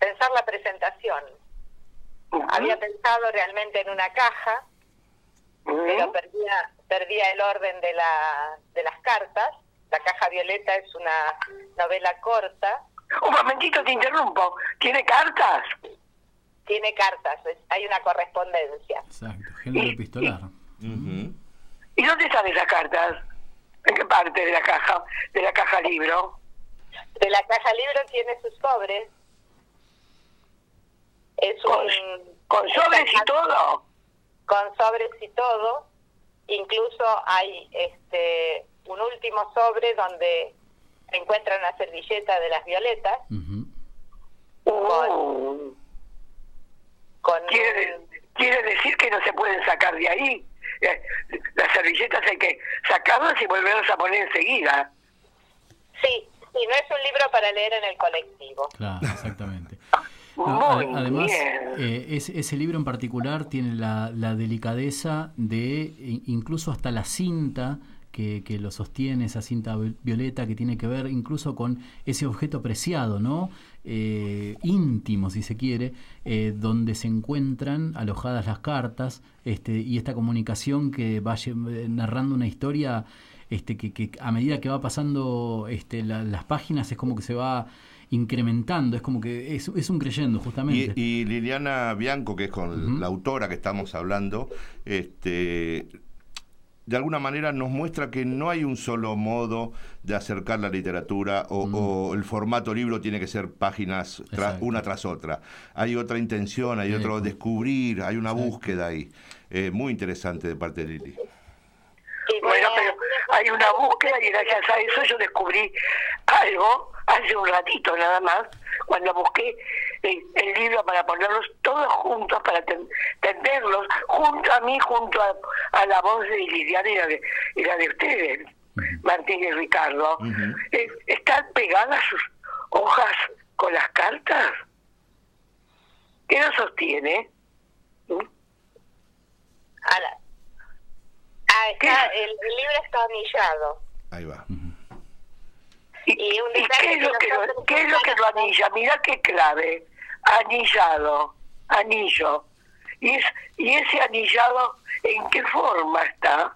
pensar la presentación. Había pensado realmente en una caja, pero perdía, perdía el orden de, la, de las cartas. La caja violeta es una novela corta. Un momentito te interrumpo. ¿Tiene cartas? Tiene cartas, es- hay una correspondencia. Exacto, género epistolar. ¿Y dónde están esas cartas? ¿En qué parte de la caja, de la caja libro? De la caja libro tiene sus sobres. Es un, con sobres y todo. Con sobres y todo. Incluso hay este un último sobre donde se encuentra una servilleta de las violetas. Con, con ¿Quiere, quiere decir que no se pueden sacar de ahí. Eh, Las servilletas hay que sacarlas y volverlas a poner enseguida. Sí, sí, no es un libro para leer en el colectivo. Claro, exactamente. Muy ade- además, bien. eh, ese, ese libro en particular tiene la, la delicadeza de i- incluso hasta la cinta que, que lo sostiene, esa cinta vi- violeta que tiene que ver incluso con ese objeto preciado, ¿no? Eh, íntimo, si se quiere, eh, donde se encuentran alojadas las cartas este, y esta comunicación que va eh, narrando una historia este, que, que a medida que va pasando este, la- las páginas es como que se va incrementando, es como que es, es un creyendo justamente. Y, y Liliana Bianco, que es con la autora que estamos hablando, este, de alguna manera nos muestra que no hay un solo modo de acercar la literatura o, o el formato libro tiene que ser páginas tra- Exacto. una tras otra. Hay otra intención, hay otro descubrir, hay una búsqueda ahí. Eh, muy interesante de parte de Lili. Bueno, pero hay una búsqueda y gracias a eso yo descubrí algo hace un ratito nada más, cuando busqué el, el libro para ponerlos todos juntos, para ten- tenerlos junto a mí, junto a, a la voz de Liliana y la de, y la de ustedes, Martín y Ricardo. Eh, ¿Están pegadas sus hojas con las cartas? ¿Qué lo sostiene? Ahora, ah, está, el, el libro está anillado. Ahí va. Y, un ¿Y detalle qué es lo que lo, qué es lo que lo anilla? Mira qué clave. Anillado, anillo. Y, es, y ese anillado, ¿en qué forma está?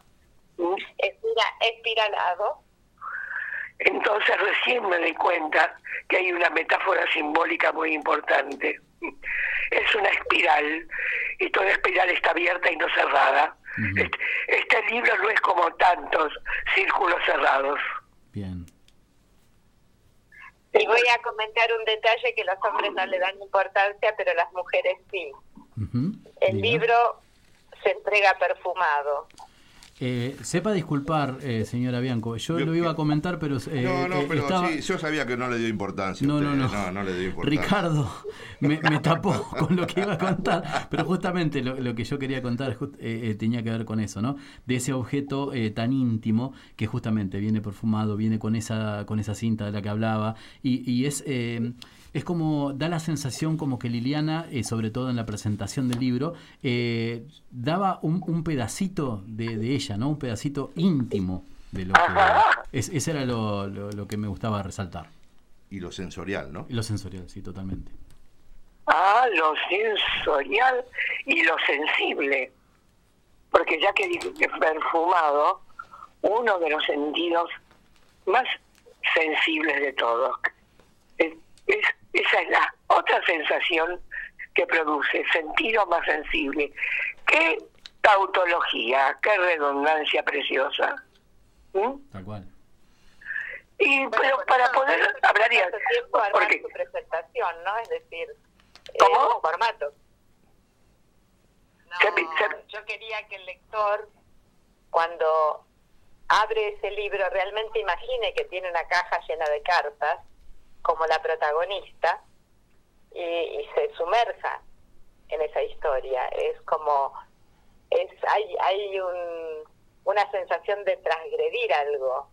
¿Mm? Espira- espiralado. Entonces recién me doy cuenta que hay una metáfora simbólica muy importante. Es una espiral y toda espiral está abierta y no cerrada. Este, este libro no es como tantos círculos cerrados. Bien. Y voy a comentar un detalle que los hombres no le dan importancia, pero las mujeres sí. El libro se entrega perfumado. Eh, sepa disculpar, eh, señora Bianco. Yo, lo iba a comentar, pero. eh, No, no, eh, pero estaba- sí, yo sabía que no le dio importancia. No, no, no. no. no le dio importancia. Ricardo me, me tapó con lo que iba a contar, pero justamente lo, lo que yo quería contar just- tenía que ver con eso, ¿no? De ese objeto tan íntimo que justamente viene perfumado, viene con esa con esa cinta de la que hablaba y, y es es como da la sensación como que Liliana, eh, sobre todo en la presentación del libro, eh, daba un, un pedacito de, de ella, ¿no? Un pedacito íntimo de lo que es, ese era lo, lo- lo que me gustaba resaltar. Y lo sensorial, ¿no? Y lo sensorial, sí, totalmente. Ah, lo sensorial y lo sensible. Porque ya que dije que perfumado, uno de los sentidos más sensibles de todos. Es, es- esa es la otra sensación que produce, sentido más sensible. Qué tautología, qué redundancia preciosa. ¿Mm? Tal cual. Y pero para poder hablar y porque su presentación, ¿no? Es decir, eh, ¿Cómo? un formato. No, yo quería que el lector, cuando abre ese libro, realmente imagine que tiene una caja llena de cartas, como la protagonista, y, se sumerja en esa historia. Es como, es hay, hay un, una sensación de transgredir algo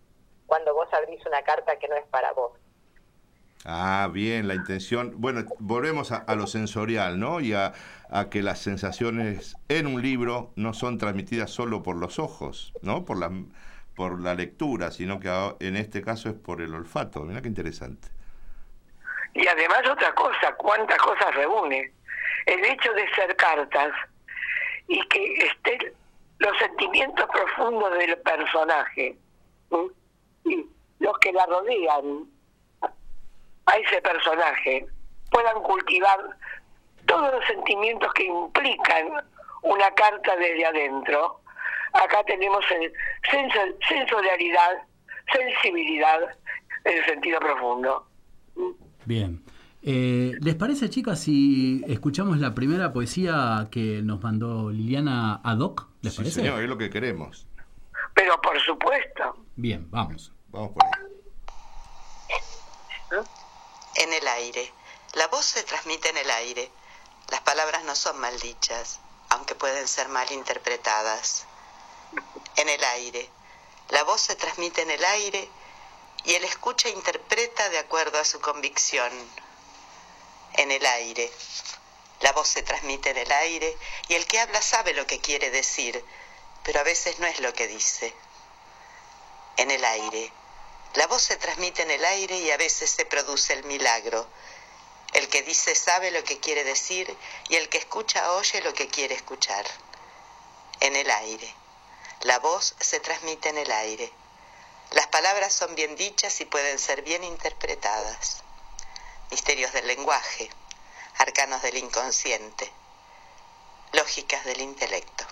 cuando vos abrís una carta que no es para vos. Ah, bien, la intención. Bueno, volvemos a, a lo sensorial, ¿no? Y a, a que las sensaciones en un libro no son transmitidas solo por los ojos, ¿no? Por la, por la lectura, sino que en este caso es por el olfato. Mira qué interesante. Y además otra cosa, cuántas cosas reúne. El hecho de ser cartas y que estén los sentimientos profundos del personaje y los que la rodean a ese personaje puedan cultivar todos los sentimientos que implican una carta desde adentro. Acá tenemos el senso- sensorialidad, sensibilidad en el sentido profundo. Bien. Eh, ¿Les parece, chicas, si escuchamos la primera poesía que nos mandó Liliana Adoc? ¿Les Sí, parece? señor, es lo que queremos. Pero por supuesto. Bien, vamos. Vamos por ahí. En el aire. La voz se transmite en el aire. Las palabras no son maldichas, aunque pueden ser mal interpretadas. En el aire. La voz se transmite en el aire y el escucha interpreta de acuerdo a su convicción. En el aire. La voz se transmite en el aire y el que habla sabe lo que quiere decir, pero a veces no es lo que dice. En el aire. La voz se transmite en el aire y a veces se produce el milagro. El que dice sabe lo que quiere decir y el que escucha oye lo que quiere escuchar. En el aire. La voz se transmite en el aire. Las palabras son bien dichas y pueden ser bien interpretadas. Misterios del lenguaje, arcanos del inconsciente, lógicas del intelecto.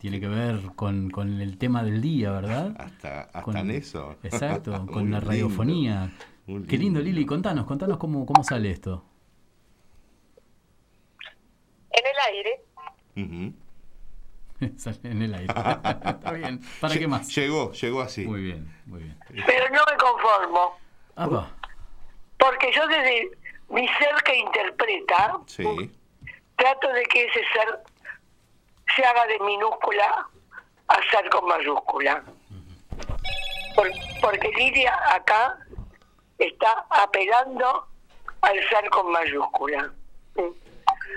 Tiene que ver con, con el tema del día, ¿verdad? Hasta, hasta Con- en eso. Exacto, con la lindo, radiofonía. muy Qué lindo, Lili. Contanos, contanos cómo, cómo sale esto. En el aire. Sale en el aire. Está bien. ¿Para Lle- qué más? Llegó, llegó así. Muy bien, muy bien. Pero no me conformo, Apa. porque yo desde mi ser que interpreta, Sí. trato de que ese ser se haga de minúscula a ser con mayúscula. Por- porque Lidia acá está apelando al ser con mayúscula.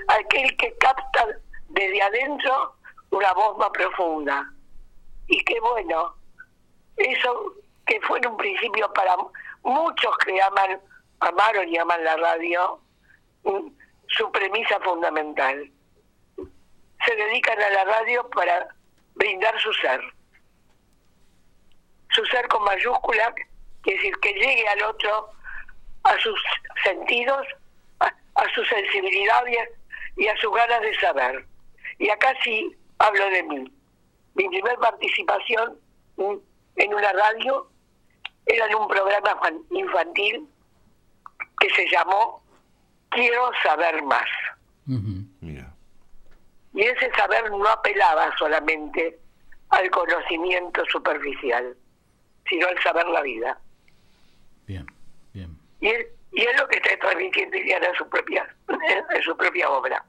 Aquel que capta desde adentro una voz más profunda. Y qué bueno, eso que fue en un principio para muchos que aman, amaron y aman la radio, mm, su premisa fundamental. Se dedican a la radio para brindar su ser. Su ser con mayúscula, es decir, que llegue al otro a sus sentidos, a, a su sensibilidad y a, y a sus ganas de saber. Y acá sí hablo de mí. Mi primer participación en una radio era en un programa fan- infantil que se llamó Quiero saber más. Mira. Y ese saber no apelaba solamente al conocimiento superficial, sino al saber la vida. Bien, bien. Y es, y es lo que está transmitiendo Iliana en su propia, en su propia obra.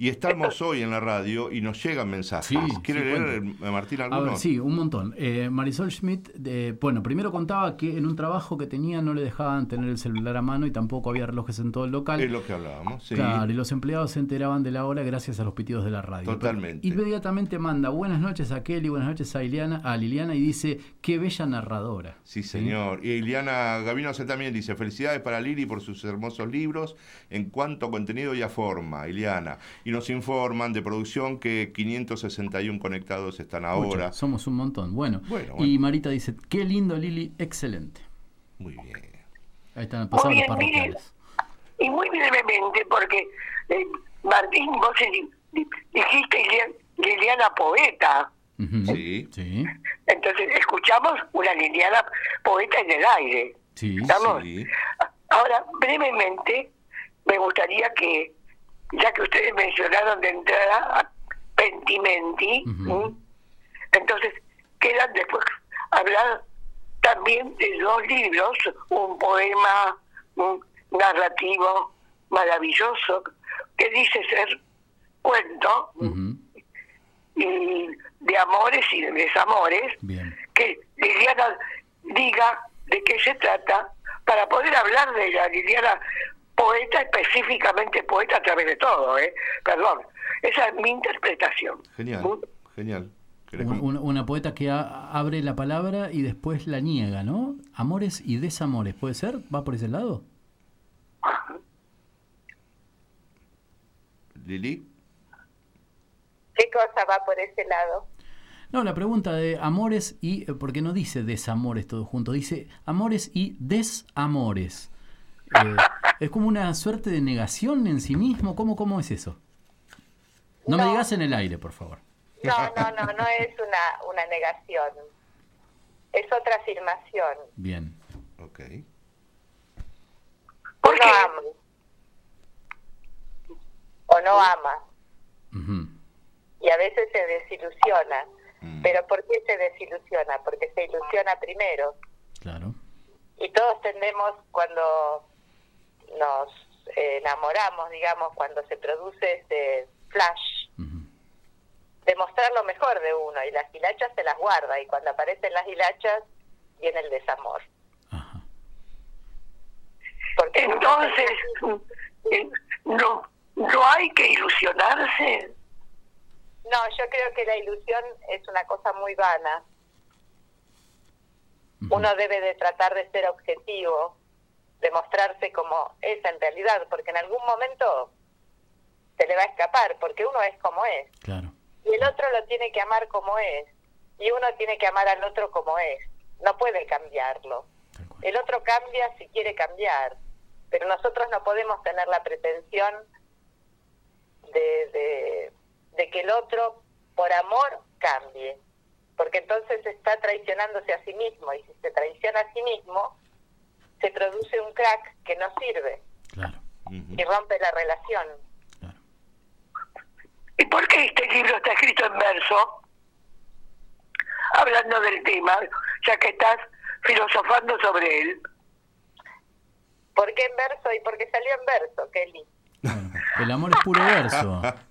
Y estamos hoy en la radio y nos llegan mensajes. ¿Quiere sí, leer, cuente. eh, Martín, A alguno? ver, sí, un montón. Eh, Marisol Schmidt, de- bueno, primero contaba que en un trabajo que tenía no le dejaban tener el celular a mano y tampoco había relojes en todo el local. Es lo que hablábamos, sí. Claro, y los empleados se enteraban de la hora gracias a los pitidos de la radio. Totalmente. Pero inmediatamente manda buenas noches a Kelly, buenas noches a Liliana, a Liliana y dice, qué bella narradora. Sí, señor. Y Iliana Gavino hace también dice, felicidades para Lili por sus hermosos libros en cuanto a contenido y a forma, Iliana. Y nos informan de producción que 561 conectados están ahora. Somos un montón. Bueno, Bueno, y Marita dice, qué lindo Lili, excelente. Muy bien. Ahí están pasados Muy los parroquiales. y muy brevemente, porque eh, Martín, vos di- di- dijiste Lilian- Liliana poeta, Sí. Sí, entonces escuchamos una Liliana poeta en el aire. sí. ¿Estamos? Ahora, brevemente, me gustaría que, ya que ustedes mencionaron de entrada a Pentimenti, entonces quedan después hablar también de dos libros, un poema un narrativo maravilloso que dice ser cuento y de amores y de desamores, que Liliana diga de qué se trata para poder hablar de la Liliana poeta, específicamente poeta a través de todo, ¿eh? Perdón, esa es mi interpretación. Genial, genial. ¿Querés Un- com- Una, una poeta que a- abre la palabra y después la niega, ¿no? Amores y desamores, ¿puede ser? ¿Va por ese lado? Lili? ¿Qué cosa va por ese lado? No, la pregunta de amores y, eh, porque no dice desamores todo junto, dice amores y desamores. Eh, es como una suerte de negación en sí mismo. ¿Cómo, cómo es eso? No, me digas en el aire, por favor. No, no, no, no es una, una negación. Es otra afirmación. Bien. Ok. Uno ama. O no ama. Y a veces se desilusiona. ¿Pero por qué se desilusiona? Porque se ilusiona primero. Claro. Y todos tendemos cuando nos enamoramos, digamos, cuando se produce ese flash, demostrar lo mejor de uno. Y las hilachas se las guarda. Y cuando aparecen las hilachas, viene el desamor. Porque Entonces, no, no hay que ilusionarse. No, yo creo que la ilusión es una cosa muy vana. Uno debe de tratar de ser objetivo, de mostrarse como es en realidad, porque en algún momento se le va a escapar, porque uno es como es. Claro. Y el otro lo tiene que amar como es. Y uno tiene que amar al otro como es. No puede cambiarlo. El otro cambia si quiere cambiar, pero nosotros no podemos tener la pretensión de, de, de que el otro, por amor, cambie. Porque entonces está traicionándose a sí mismo. Y si se traiciona a sí mismo, se produce un crack que no sirve. Y rompe la relación. ¿Y por qué este libro está escrito en verso? Hablando del tema, ya que estás filosofando sobre él. ¿Por qué en verso? Y porque salió en verso, Kelly. El amor es puro verso.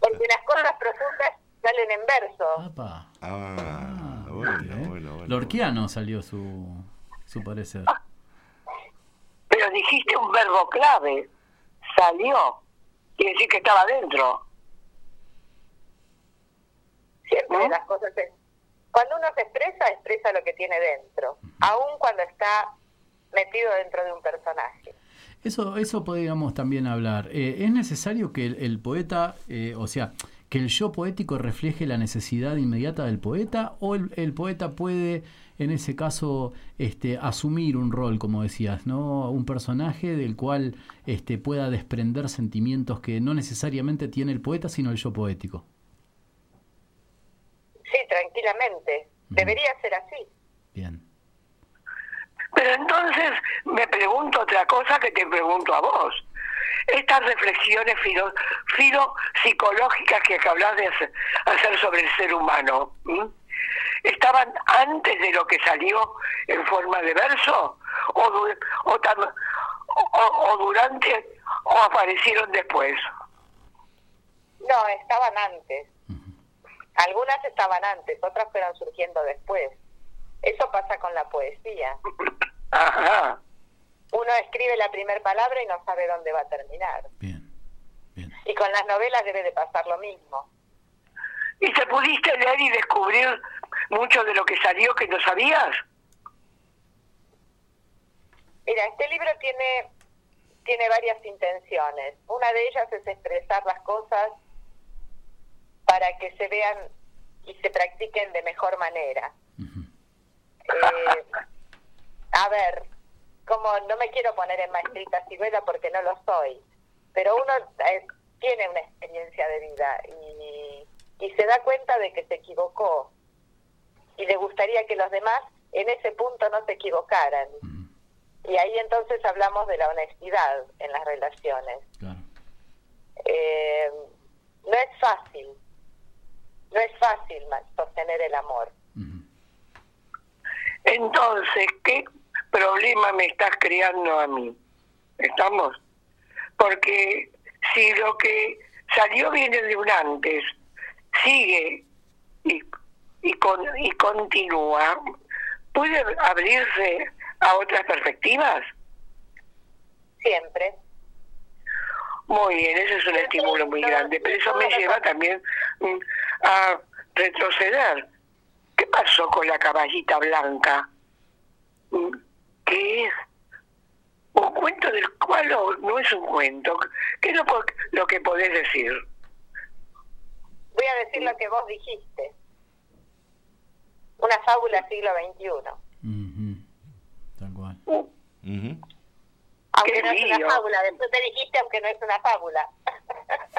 Porque las cosas profundas salen en verso. Apa. Ah, bueno, bueno, bueno. Lorquiano salió su, su parecer. Pero dijiste un verbo clave. Salió. Quiere decir que estaba dentro. Siempre las cosas se- Cuando uno se expresa, expresa lo que tiene dentro. Aún cuando está metido dentro de un personaje. Eso, eso podríamos también hablar. Eh, ¿Es necesario que el, el poeta, eh, o sea, que el yo poético refleje la necesidad inmediata del poeta o el, el poeta puede, en ese caso, este, asumir un rol, como decías, ¿no? Un personaje del cual este, pueda desprender sentimientos que no necesariamente tiene el poeta, sino el yo poético. Sí, tranquilamente. Debería ser así. Bien. Pero entonces me pregunto otra cosa que te pregunto a vos. Estas reflexiones filo, filo psicológicas que hablas de hacer, hacer sobre el ser humano, ¿m? ¿Estaban antes de lo que salió en forma de verso? ¿O, du- o, tam- o- o durante? ¿O aparecieron después? No, estaban antes. Algunas estaban antes, otras fueron surgiendo después. Eso pasa con la poesía. Ajá. Uno escribe la primera palabra y no sabe dónde va a terminar. Y con las novelas debe de pasar lo mismo. ¿Y te pudiste leer y descubrir mucho de lo que salió que no sabías? Mira, este libro tiene, tiene varias intenciones. Una de ellas es expresar las cosas para que se vean y se practiquen de mejor manera. Eh, a ver, como no me quiero poner en maestrita ciruela porque no lo soy, pero uno eh, tiene una experiencia de vida y, y se da cuenta de que se equivocó y le gustaría que los demás en ese punto no se equivocaran. Y ahí entonces hablamos de la honestidad en las relaciones. Eh, no es fácil, no es fácil sostener el amor. Entonces, ¿qué problema me estás creando a mí? ¿Estamos? Porque si lo que salió viene de un antes, sigue y, y, con, y continúa, ¿puede abrirse a otras perspectivas? Siempre. Muy bien, ese es un estímulo muy grande, pero eso me lleva también mm, a retroceder. ¿Qué pasó con la caballita blanca? Mm, ¿Qué es? Un cuento del cual o no es un cuento. ¿Qué es lo, lo que podés decir? Voy a decir lo que vos dijiste. Una fábula siglo XXI. Tal cual. Aunque no es una fábula, después te dijiste aunque no es una fábula.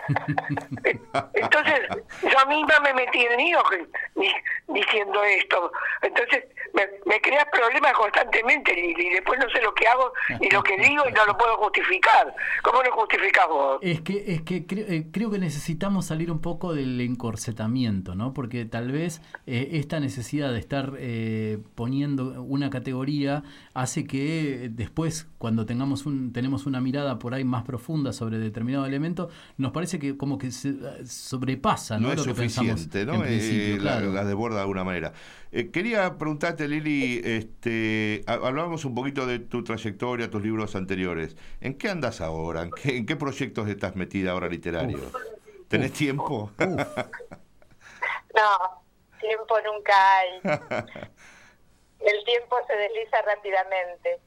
Entonces, yo misma me metí en lío diciendo esto. Entonces, me, me creas problemas constantemente, Lili. Y después no sé lo que hago ni lo que digo y no lo puedo justificar. ¿Cómo lo justificás vos? Es que, es que creo, eh, creo que necesitamos salir un poco del encorsetamiento, ¿no? Porque tal vez eh, esta necesidad de estar eh, poniendo una categoría hace que eh, después, cuando tengamos un, tenemos una mirada por ahí más profunda sobre determinado elemento, nos parece que como que se sobrepasa ¿no? No es lo que pensamos suficiente, ¿no? en Eh, claro. las desborda de alguna manera. Eh, quería preguntarte, Lili, este, ha- hablábamos un poquito de tu trayectoria, tus libros anteriores. ¿En qué andas ahora? ¿En qué, en qué proyectos estás metida ahora literarios? ¿Tenés tiempo? No, tiempo nunca hay. El tiempo se desliza rápidamente.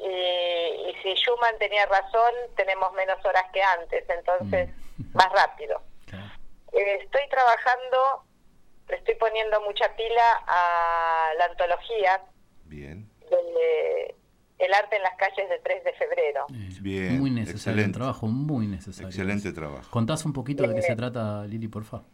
Y, y si Schumann tenía razón, tenemos menos horas que antes, entonces más rápido. Eh, estoy trabajando, le estoy poniendo mucha pila a la antología Bien, de El arte en las calles de 3 de febrero. bien. muy necesario, un excelente. trabajo muy necesario. Excelente trabajo. Contás un poquito de qué Eh, se trata, Lili, por favor.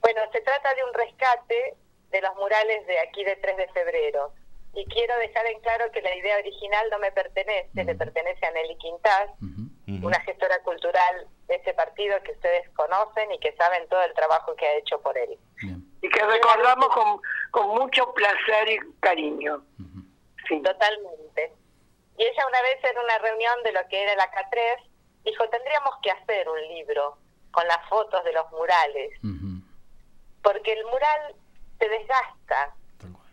Bueno, se trata de un rescate de los murales de aquí de 3 de febrero. Y quiero dejar en claro que la idea original no me pertenece, le pertenece a Nelly Quintás. Ujú. una gestora cultural de ese partido que ustedes conocen y que saben todo el trabajo que ha hecho por él. Y que recordamos con, con mucho placer y cariño. Totalmente. Y ella una vez en una reunión de lo que era la K3 dijo, tendríamos que hacer un libro con las fotos de los murales, porque el mural se desgasta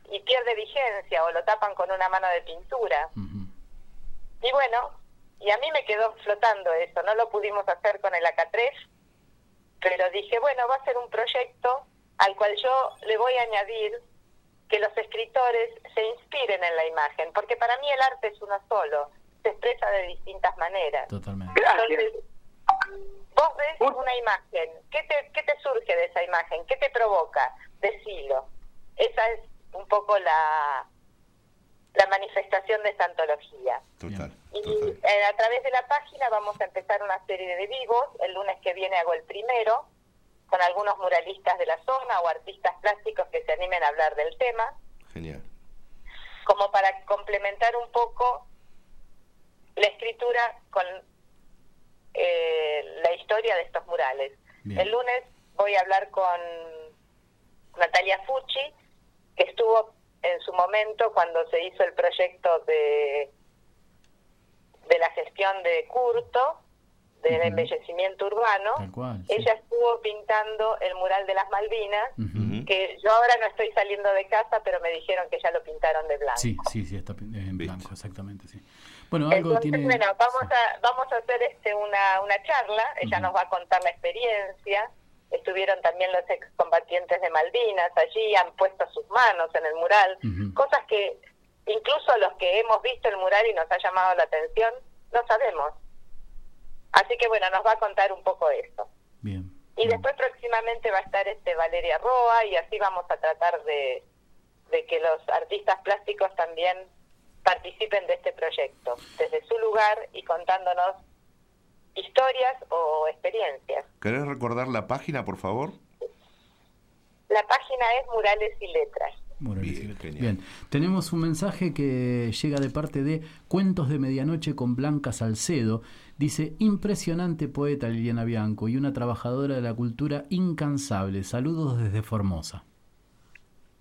y pierde vigencia o lo tapan con una mano de pintura. Y bueno, y a mí me quedó flotando eso, no lo pudimos hacer con el AK3, pero dije, bueno, va a ser un proyecto al cual yo le voy a añadir que los escritores se inspiren en la imagen, porque para mí el arte es uno solo, se expresa de distintas maneras. Totalmente. Entonces, vos ves una imagen, ¿qué te, ¿qué te surge de esa imagen? ¿Qué te provoca? Decilo. Esa es un poco la, la manifestación de esta antología. Total. Y eh, a través de la página vamos a empezar una serie de vivos. El lunes que viene hago el primero, con algunos muralistas de la zona o artistas plásticos que se animen a hablar del tema, Genial. como para complementar un poco la escritura con eh, la historia de estos murales. Bien. El lunes voy a hablar con Natalia Fucci, que estuvo en su momento cuando se hizo el proyecto de, de la gestión de Curto, del embellecimiento urbano. Tal cual. Ella estuvo pintando el mural de las Malvinas, que yo ahora no estoy saliendo de casa, pero me dijeron que ya lo pintaron de blanco. Sí, sí, sí, está en blanco, exactamente, sí. Bueno, algo Entonces, tiene... bueno, vamos a vamos a hacer este una una charla. Ella nos va a contar la experiencia. Estuvieron también los excombatientes de Malvinas allí, han puesto sus manos en el mural, cosas que incluso los que hemos visto el mural y nos ha llamado la atención no sabemos. Así que bueno, nos va a contar un poco eso. Bien. Y después próximamente va a estar este Valeria Roa y así vamos a tratar de, de que los artistas plásticos también participen de este proyecto, desde su lugar y contándonos historias o experiencias. ¿Querés recordar la página, por favor? La página es Murales y Letras. Bien, Bien, tenemos un mensaje que llega de parte de Cuentos de Medianoche con Blanca Salcedo. Dice, impresionante poeta Liliana Bianco y una trabajadora de la cultura incansable. Saludos desde Formosa.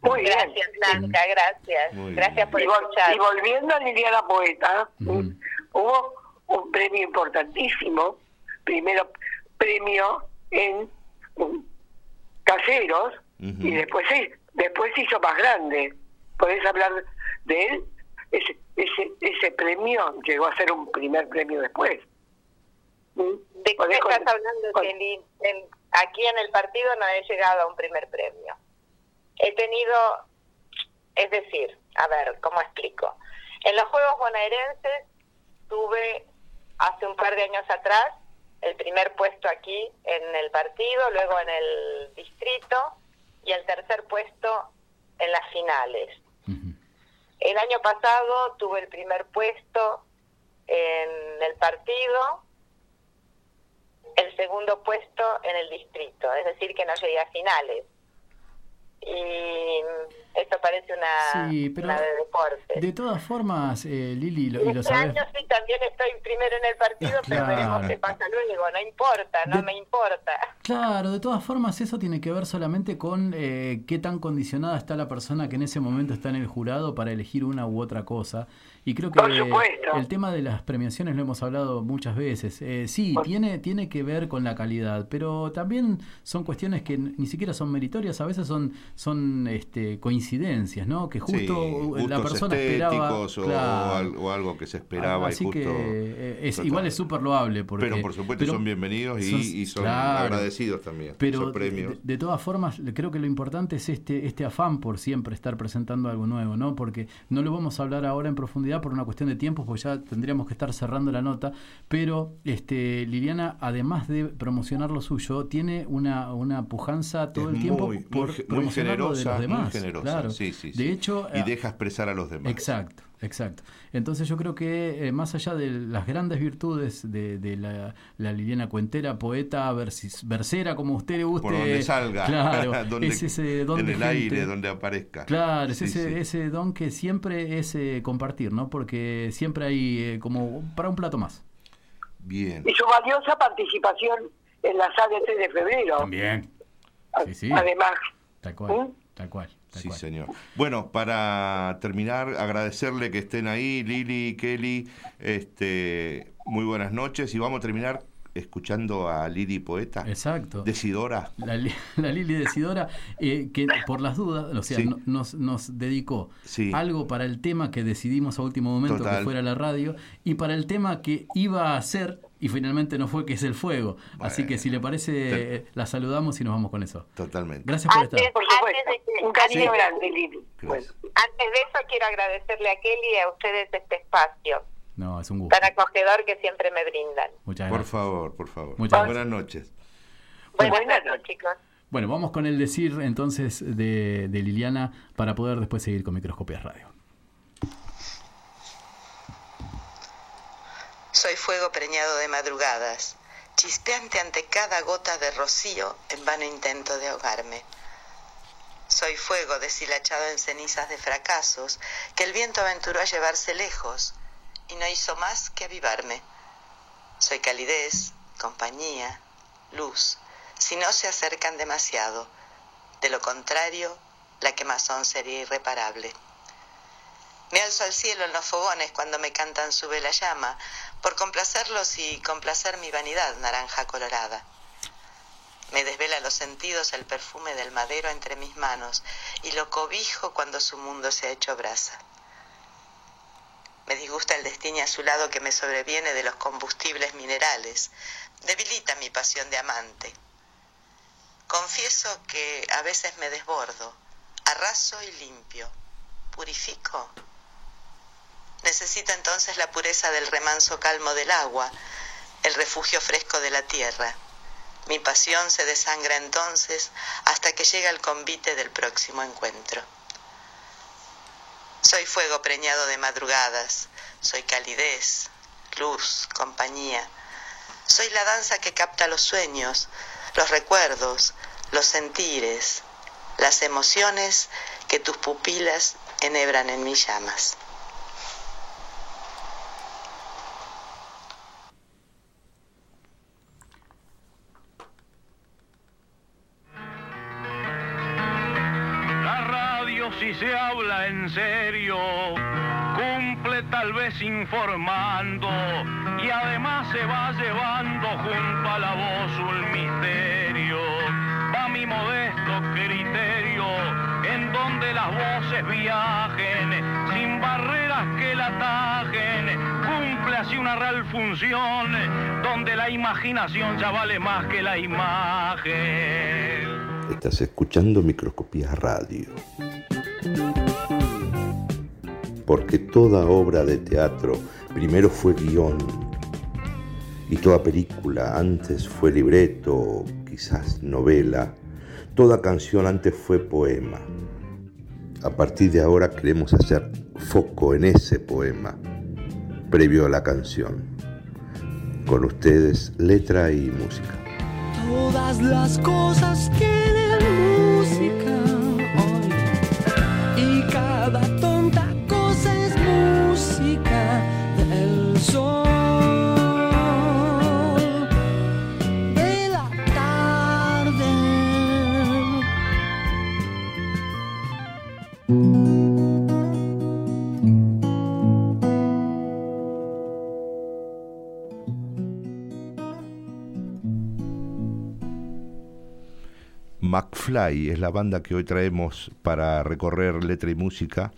Muy bien. Gracias, Blanca, gracias. Muy gracias por y, escuchar. y volviendo a Liliana Poeta, hubo un premio importantísimo, primero premio en um, caseros y después se, después se hizo más grande. ¿Podés hablar de él? Ese, ese, ese premio llegó a ser un primer premio después. ¿De qué estás hablando? En- aquí en el partido no he llegado a un primer premio. He tenido, es decir, a ver, ¿cómo explico? En los Juegos Bonaerenses tuve hace un par de años atrás el primer puesto aquí en el partido, luego en el distrito y el tercer puesto en las finales. El año pasado tuve el primer puesto en el partido, el segundo puesto en el distrito, es decir, que no llegué a finales. Y esto parece una, Sí, pero una de deporte. de todas formas, eh, Lili, lo- y lo Este sabes, año sí también estoy primero en el partido, pero Claro. veremos qué pasa luego, no importa, no De- me importa. Claro, de todas formas eso tiene que ver solamente con eh, qué tan condicionada está la persona que en ese momento está en el jurado para elegir una u otra cosa. Y creo que el tema de las premiaciones lo hemos hablado muchas veces. Eh, sí, tiene, tiene que ver con la calidad, pero también son cuestiones que ni siquiera son meritorias, a veces son, son este, coincidencias, ¿no? Que justo, Sí, la persona esperaba... o, claro. al- o algo que se esperaba Así y justo... que eh, es, igual es súper loable. Porque, pero por supuesto pero son bienvenidos y son- y son, claro. agradecidos también. Pero esos de, premios. de- de todas formas, creo que lo importante es este, este afán por siempre estar presentando algo nuevo, ¿no? Porque no lo vamos a hablar ahora en profundidad por una cuestión de tiempo, porque ya tendríamos que estar cerrando la nota. Pero este Liliana, además de promocionar lo suyo, tiene una, una pujanza todo Es el tiempo muy, por muy, muy promocionar lo de generosa, los demás. muy generosa, claro. sí, sí, de sí. hecho, y eh, deja expresar a los demás. Exacto, exacto. Entonces yo creo que eh, más allá de las grandes virtudes de, de la, la Liliana Cuentera, poeta, versis- versera, como a usted le guste. Por donde salga, Claro, donde- es ese don en el gente. aire, donde aparezca. Claro, es Sí, ese, sí. ese don que siempre es eh, compartir, ¿no? Porque siempre hay eh, como para un plato más. Bien. y su valiosa participación en la sala 3 de febrero. También. Sí, sí. Además, Tal cual. Tal cual. Sí, señor. Bueno, para terminar, agradecerle que estén ahí, Lili, Kelly, este, muy buenas noches y vamos a terminar escuchando a Lili Poeta. Exacto. Decidora. La, la Lili Decidora, eh, que por las dudas, o sea, Sí. no- nos, nos dedicó Sí. algo para el tema que decidimos a último momento Total. que fuera la radio y para el tema que iba a hacer y finalmente no fue, que es el fuego. Así que si le parece, eh, la saludamos y nos vamos con eso. Totalmente. Gracias por estar. Antes, antes de que- un cariño Sí. grande, Lili. Bueno, Antes de eso quiero agradecerle a Kelly y a ustedes este espacio No, es un gusto. tan acogedor que siempre me brindan. Muchas Por gracias. favor, por favor. Muchas Buenas noches. Buenas noches, chicos. Bueno, vamos con el decir entonces de, de Liliana para poder después seguir con Microscopias Radio. Soy fuego preñado de madrugadas, chispeante ante cada gota de rocío en vano intento de ahogarme. Soy fuego deshilachado en cenizas de fracasos que el viento aventuró a llevarse lejos y no hizo más que avivarme. Soy calidez, compañía, luz, si no se acercan demasiado. De lo contrario, la quemazón sería irreparable. Me alzo al cielo en los fogones cuando me cantan sube la llama, por complacerlos y complacer mi vanidad naranja colorada. Me desvela los sentidos el perfume del madero entre mis manos y lo cobijo cuando su mundo se ha hecho brasa. Me disgusta el destino azulado que me sobreviene de los combustibles minerales. Debilita mi pasión de amante. Confieso que a veces me desbordo, arraso y limpio. ¿Purifico? Necesito entonces la pureza del remanso calmo del agua, el refugio fresco de la tierra. Mi pasión se desangra entonces hasta que llega el convite del próximo encuentro. Soy fuego preñado de madrugadas, soy calidez, luz, compañía. Soy la danza que capta los sueños, los recuerdos, los sentires, las emociones que tus pupilas enhebran en mis llamas. Se habla en serio, cumple tal vez informando y además se va llevando junto a la voz un misterio. Va mi modesto criterio en donde las voces viajen sin barreras que la atajen. Cumple así una real función donde la imaginación ya vale más que la imagen. Estás escuchando Microscopía Radio. Porque toda obra de teatro primero fue guion y toda película antes fue libreto, quizás novela, toda canción antes fue poema. A partir de ahora queremos hacer foco en ese poema, previo a la canción. Con ustedes, letra y música. Todas las cosas tienen McFly es la banda que hoy traemos para recorrer letra y música.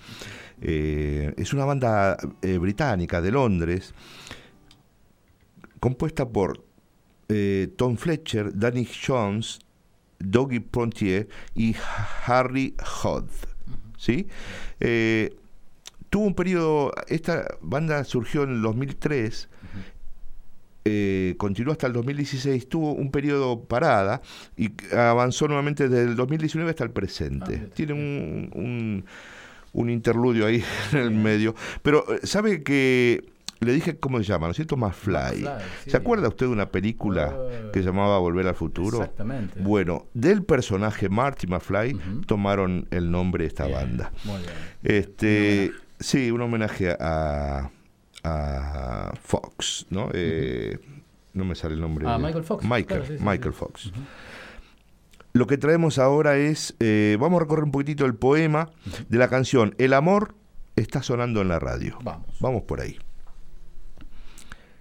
Eh, es una banda eh, británica de Londres, compuesta por eh, Tom Fletcher, Danny Jones, Dougie Pontier y Harry Hodd. ¿sí? Tuvo un periodo, esta banda surgió en el 2003 eh, continuó hasta el 2016, tuvo un periodo parada y avanzó nuevamente desde el 2019 hasta el presente. Tiene un, un, un interludio ahí en el medio. Pero, eh, ¿sabe que le dije cómo se llama, ¿no es cierto? Más Fly. sí. ¿Se acuerda usted de una película que se llamaba Volver al Futuro? Exactamente. Bueno, del personaje Marty McFly tomaron el nombre de esta banda. Muy bien. Este, sí, un homenaje a, a Fox, ¿no? Eh, no me sale el nombre. A de- Michael Fox, Michael, claro, sí, sí, Michael sí. Fox. Lo que traemos ahora es, eh, vamos a recorrer un poquitito el poema de la canción El amor está sonando en la radio. Vamos. Vamos por ahí.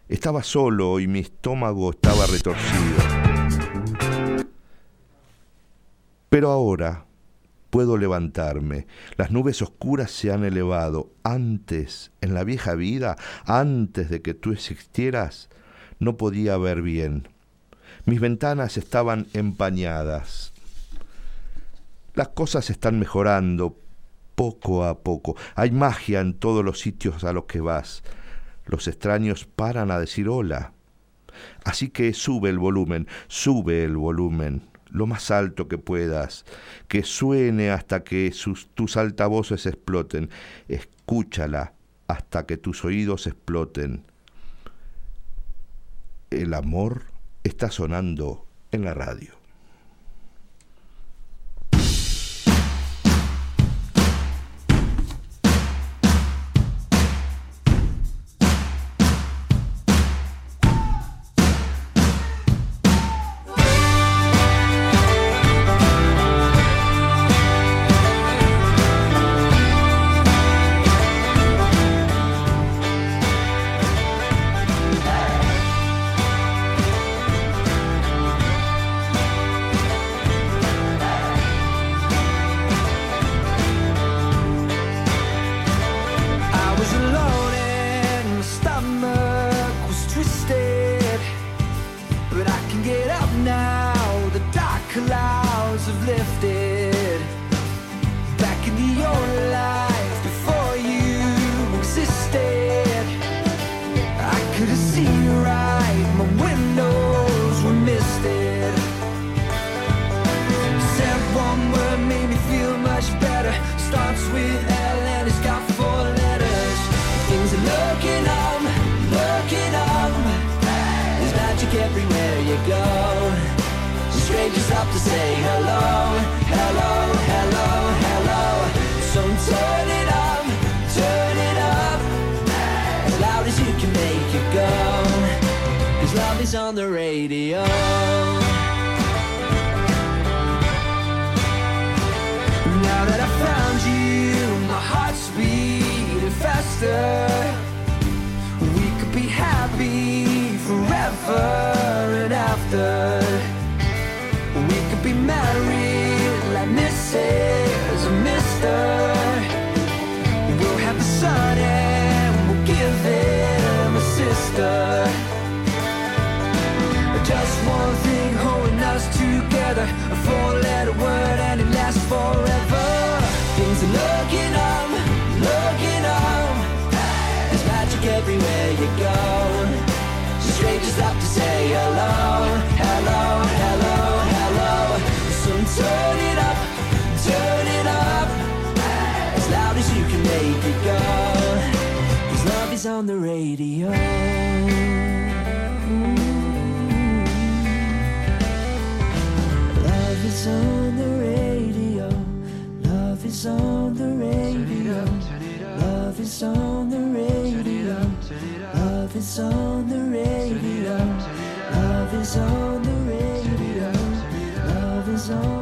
Estaba solo y mi estómago estaba retorcido. Pero ahora puedo levantarme. Las nubes oscuras se han elevado. Antes, en la vieja vida, antes de que tú existieras, no podía ver bien. Mis ventanas estaban empañadas. Las cosas están mejorando poco a poco. Hay magia en todos los sitios a los que vas. Los extraños paran a decir hola. Así que sube el volumen, sube el volumen, lo más alto que puedas, que suene hasta que tus altavoces exploten. Escúchala hasta que tus oídos exploten. El amor está sonando en la radio. Everywhere you go. Strangers stop to say hello, hello, hello, hello. So turn it up, turn it up. As loud as you can make it go. Cause love is on the radio. Now that I found you, my heart's beating faster. Forever and after. We could be married like Mrs. and Mr. We'll have a son and we'll give him a sister. But just one thing holding us together. A four-letter word on the radio. Love is on the radio. Love is on the radio. Love is on the radio. Love is on the radio. Love is on the radio. Love is on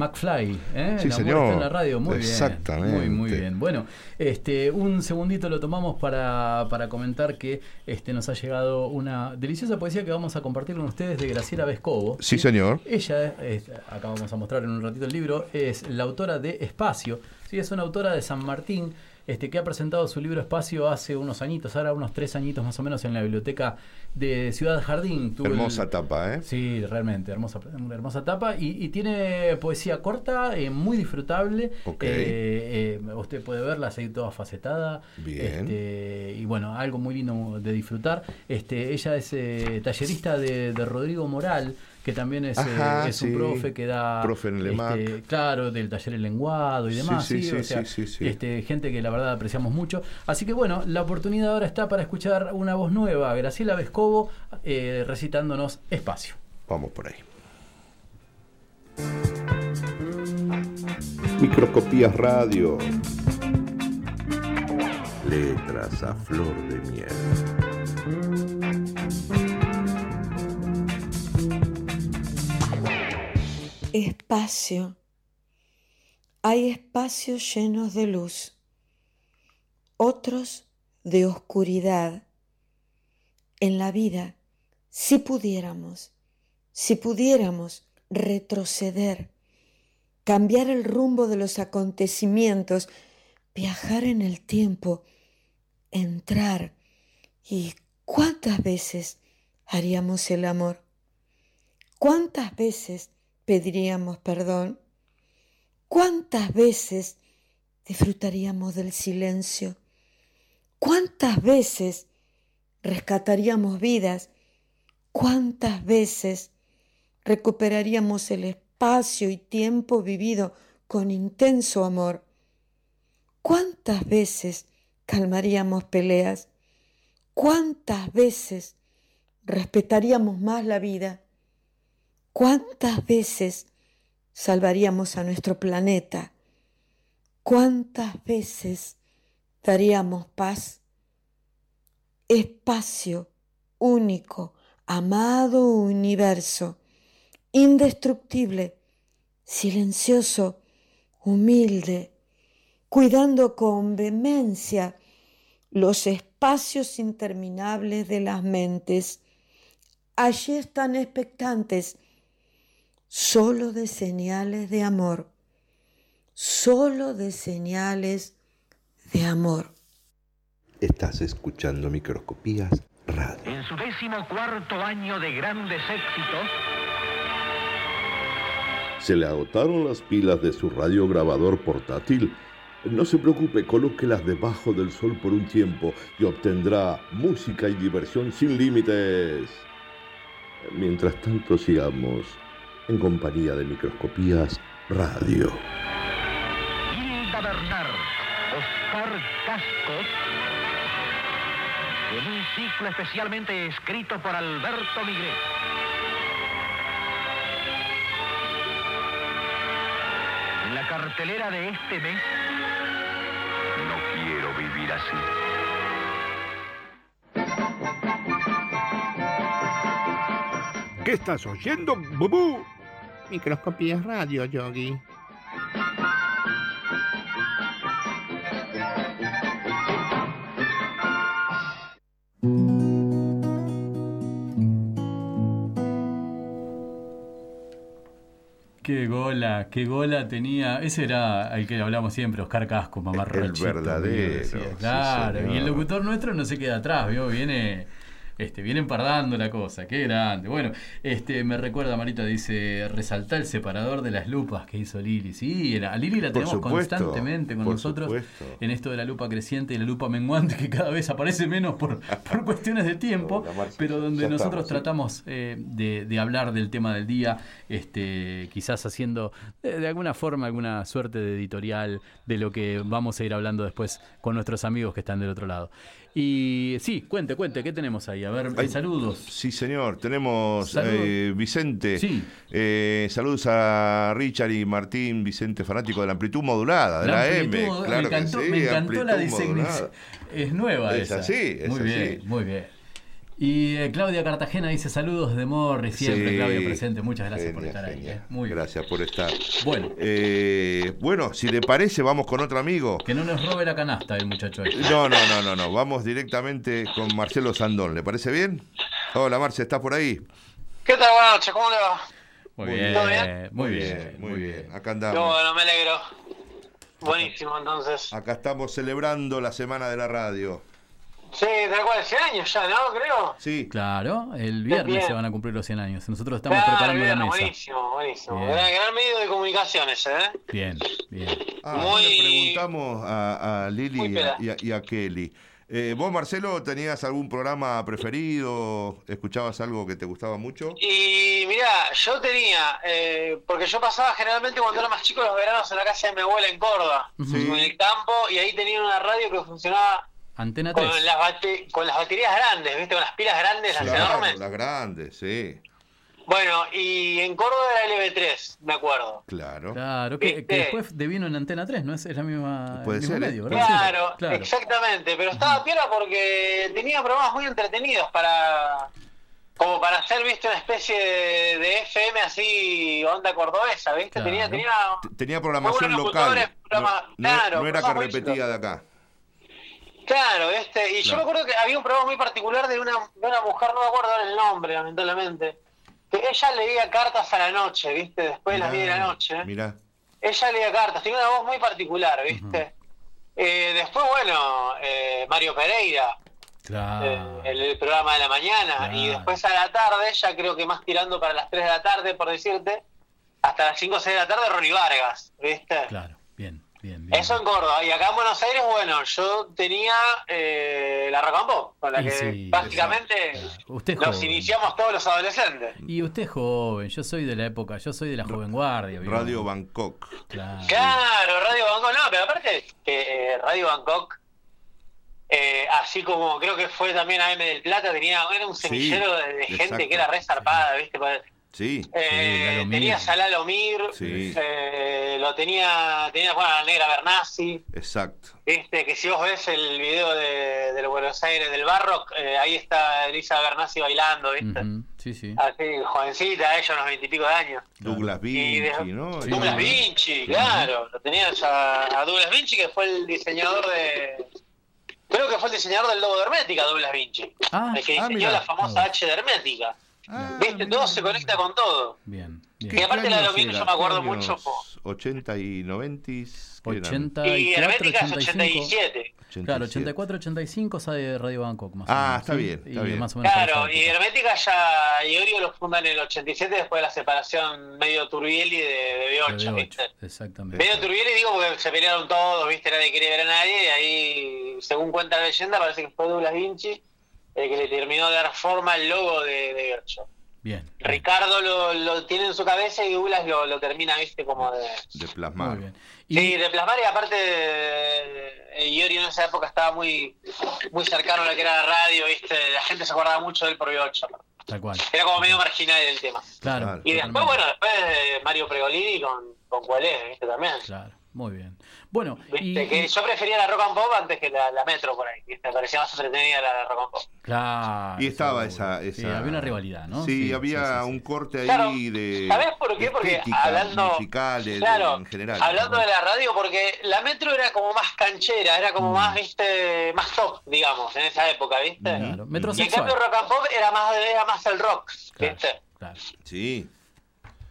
McFly, ¿eh? Sí, señor. en la radio, muy Exactamente. bien. Muy, muy bien. Bueno, este, un segundito lo tomamos para, para comentar que este, nos ha llegado una deliciosa poesía que vamos a compartir con ustedes de Graciela Vescovo. Sí, señor. Ella, es, acá vamos a mostrar en un ratito el libro, es la autora de Espacio. Sí, es una autora de San Martín. Este, que ha presentado su libro Espacio hace unos añitos, ahora unos tres añitos más o menos en la biblioteca de Ciudad Jardín. El- Hermosa tapa, ¿eh? Sí, realmente, hermosa, hermosa tapa. Y, y tiene poesía corta, eh, muy disfrutable. Ok. Eh, eh, usted puede verla así toda facetada. Bien. Este, y bueno, algo muy lindo de disfrutar. Este, ella es eh, tallerista de, de Rodrigo Moral, que también es, eh, Ajá, es un profe que da. Profe en el este, claro, del taller El Lenguado y demás. sí, sí, sí, o sea. Este, gente que la verdad apreciamos mucho. Así que bueno, la oportunidad ahora está para escuchar una voz nueva, Graciela Vescovo, eh, recitándonos Espacio. Vamos por ahí. Microscopías Radio. letras a flor de miel. Espacio. Hay espacios llenos de luz, otros de oscuridad. En la vida, si pudiéramos, si pudiéramos retroceder, cambiar el rumbo de los acontecimientos, viajar en el tiempo, entrar y cuántas veces haríamos el amor, cuántas veces pediríamos perdón, cuántas veces disfrutaríamos del silencio, cuántas veces rescataríamos vidas, cuántas veces recuperaríamos el espacio y tiempo vivido con intenso amor, cuántas veces calmaríamos peleas, cuántas veces respetaríamos más la vida, cuántas veces salvaríamos a nuestro planeta, cuántas veces daríamos paz, espacio único, amado universo, indestructible, silencioso, humilde, cuidando con vehemencia los espacios interminables de las mentes. Allí están expectantes solo de señales de amor, solo de señales de amor. Estás escuchando Microscopías Radio. En su décimo cuarto año de grandes éxitos, Se le agotaron las pilas de su radiograbador portátil. No se preocupe, colóquelas debajo del sol por un tiempo y obtendrá música y diversión sin límites. Mientras tanto, sigamos en compañía de Microscopías Radio. Hilda Bernard, Oscar Cascos, en un ciclo especialmente escrito por Alberto Miguel. En la cartelera de este mes, no quiero vivir así. ¿Qué estás oyendo, Bubú? Microscopías radio, Yogi. Qué gola, qué gola tenía. Ese era el que hablamos siempre, Oscar Casco, mamá El verdadero, sí, Claro, y el locutor nuestro no se queda atrás, ¿vio? Viene. Este, viene empardando la cosa, qué grande. Bueno, este, me recuerda, Marita, dice, resaltar el separador de las lupas que hizo Lili. Sí, a Lili la tenemos supuesto, constantemente con nosotros supuesto. en esto de la lupa creciente y la lupa menguante, que cada vez aparece menos por, por cuestiones de tiempo, pero donde nosotros estamos, sí. tratamos eh, de, de hablar del tema del día, este, quizás haciendo de, de alguna forma alguna suerte de editorial de lo que vamos a ir hablando después con nuestros amigos que están del otro lado. Y sí, cuente, cuente, ¿qué tenemos ahí? A ver, Ay, saludos. Sí, señor. Tenemos Saludos. eh, Vicente. Sí. Eh, saludos a Richard y Martín, Vicente, fanático de la amplitud modulada, de la, La M. Claro me encantó, que sí, me encantó la designación. Es nueva Es esa. así, es muy así. bien, muy bien. Y eh, Claudia Cartagena dice saludos de Morri, siempre Sí. Claudia presente. Muchas gracias por Genial, estar ahí. eh. Muy bien. Gracias por estar. Bueno. Eh, bueno, si le parece, vamos con otro amigo. Que no nos robe la canasta el muchacho este. No, no, no, no, no. Vamos directamente con Marcelo Sandón. ¿Le parece bien? Hola, Marce, ¿estás por ahí? ¿Qué tal? Buenas noches, ¿cómo le va? Muy Muy bien, ¿Todo bien? muy bien, muy bien. Acá andamos. bueno, me alegro. Buenísimo, entonces. Acá estamos celebrando la semana de la radio. Sí, tal cual, 100 años ya, ¿no? Creo. Sí. Claro, el viernes Bien. se van a cumplir los 100 años. Nosotros estamos Claro, preparando bien, la mesa. Buenísimo, buenísimo. Bien. Gran, gran medio de comunicaciones, ¿eh? Bien, bien. Ah, Muy- le preguntamos a, a Lili y y a- y a Kelly. Eh, ¿Vos, Marcelo, tenías algún programa preferido? ¿Escuchabas algo que te gustaba mucho? Y mirá, yo tenía, eh, porque yo pasaba generalmente cuando era más chico los veranos en la casa de mi abuela en Córdoba, en el campo, y ahí tenía una radio que funcionaba Antena con 3. las, bate- con las baterías grandes, ¿viste? Con las pilas grandes, las Claro, enormes. las grandes, sí. Bueno, y en Córdoba era LB3, me acuerdo. Claro. Claro, que, que después devino en Antena 3, ¿no? Es, es la misma, Puede el mismo ser, ¿eh? medio, ¿verdad? Claro, Claro. exactamente, pero estaba piola porque tenía programas muy entretenidos para como para hacer, viste, una especie de, de FM así, onda cordobesa, viste, Claro. tenía, tenía Tenía programación local. locutores, programa- no, no- claro, no era que repetía de acá. Claro, este, y yo me acuerdo que había un programa muy particular de una, de una mujer, no me acuerdo ahora el nombre, lamentablemente, que ella leía cartas a la noche, ¿viste? Después de las 10 de la noche. Mirá. Ella leía cartas, tenía una voz muy particular, ¿viste? Eh, después, bueno, eh, Mario Pereira, Claro. eh, el, el programa de la mañana, Claro. y después a la tarde, ya creo que más tirando para las 3 de la tarde, por decirte, hasta las 5 o 6 de la tarde, Ronnie Vargas, ¿viste? Claro, bien, bien, Eso en Córdoba. Y acá en Buenos Aires, bueno, yo tenía eh, la Pop, con la Y que sí, básicamente Usted nos joven. iniciamos todos los adolescentes. Y usted es joven, yo soy de la época, yo soy de la joven guardia. Radio Bangkok. Claro. Claro, Radio Bangkok, no, pero aparte que eh, Radio Bangkok, eh, así como creo que fue también AM del Plata, tenía era un Sí, semillero de, de gente que era re zarpada, ¿viste? Sí. eh, tenía Mir. Salalo Mir, Sí. eh, lo tenía, tenía bueno, la negra Bernasi. Exacto. Viste, que si vos ves el video de, de los Buenos Aires del Barrock, eh, ahí está Elisa Bernasi bailando, ¿viste? Ujú, Sí, sí. Así, jovencita, ella unos veintipico de años. Douglas de- Vinci, ¿no? Douglas Vinci, claro, lo tenías a, a Douglas Vinci, que fue el diseñador de... Creo que fue el diseñador del logo de Hermética, Douglas Vinci. Ah, el que ah, diseñó la famosa H de Hermética. Viste, todo se conecta con todo. Bien. Y aparte la de los vinos yo me acuerdo mucho. po. 80 y 90 ¿qué eran? 84, Y Hermética es 85. 87. Claro, 84, 85 sale Radio Bangkok más o Ah, menos. está ¿sí? bien, está Y bien. más o menos Claro, y. Hermética ya Iorio lo funda en el 87 después de la separación medio Turbieli de, de B8, De B8, ¿viste? Exactamente. Medio Turbieli digo porque se pelearon todos, ¿viste? Nadie quería ver a nadie y ahí, según cuenta la leyenda, parece que fue Douglas Vinci el que le terminó de dar forma al logo de, de B8. Bien. Ricardo lo, lo tiene en su cabeza y Douglas lo, lo termina, ¿viste? Como de... De plasmar. Muy bien. Sí, de plasmar y aparte eh, Iorio en esa época estaba muy muy cercano a lo que era la radio, ¿viste? La gente se acordaba mucho del por B8. Tal cual. Era como medio marginal el tema. Claro. Y después, bueno, después eh, Mario Pregolini con, con Cualé, ¿viste? También. Claro, muy bien. Bueno, y, Viste, que yo prefería la rock and pop antes que la, la metro por ahí. Me parecía más entretenida la rock and pop. claro. Y estaba esa, Sí, había una rivalidad, ¿no? Sí, había un corte ahí Claro, de... ¿Sabés por qué? Porque hablando- musical, de- de- Claro, en general. hablando de la radio, porque la metro era como más canchera, era Mm. como más, viste, más top, digamos, en esa época, ¿viste? Claro, Y en cambio rock and pop era más, era más el rock, ¿viste? Sí.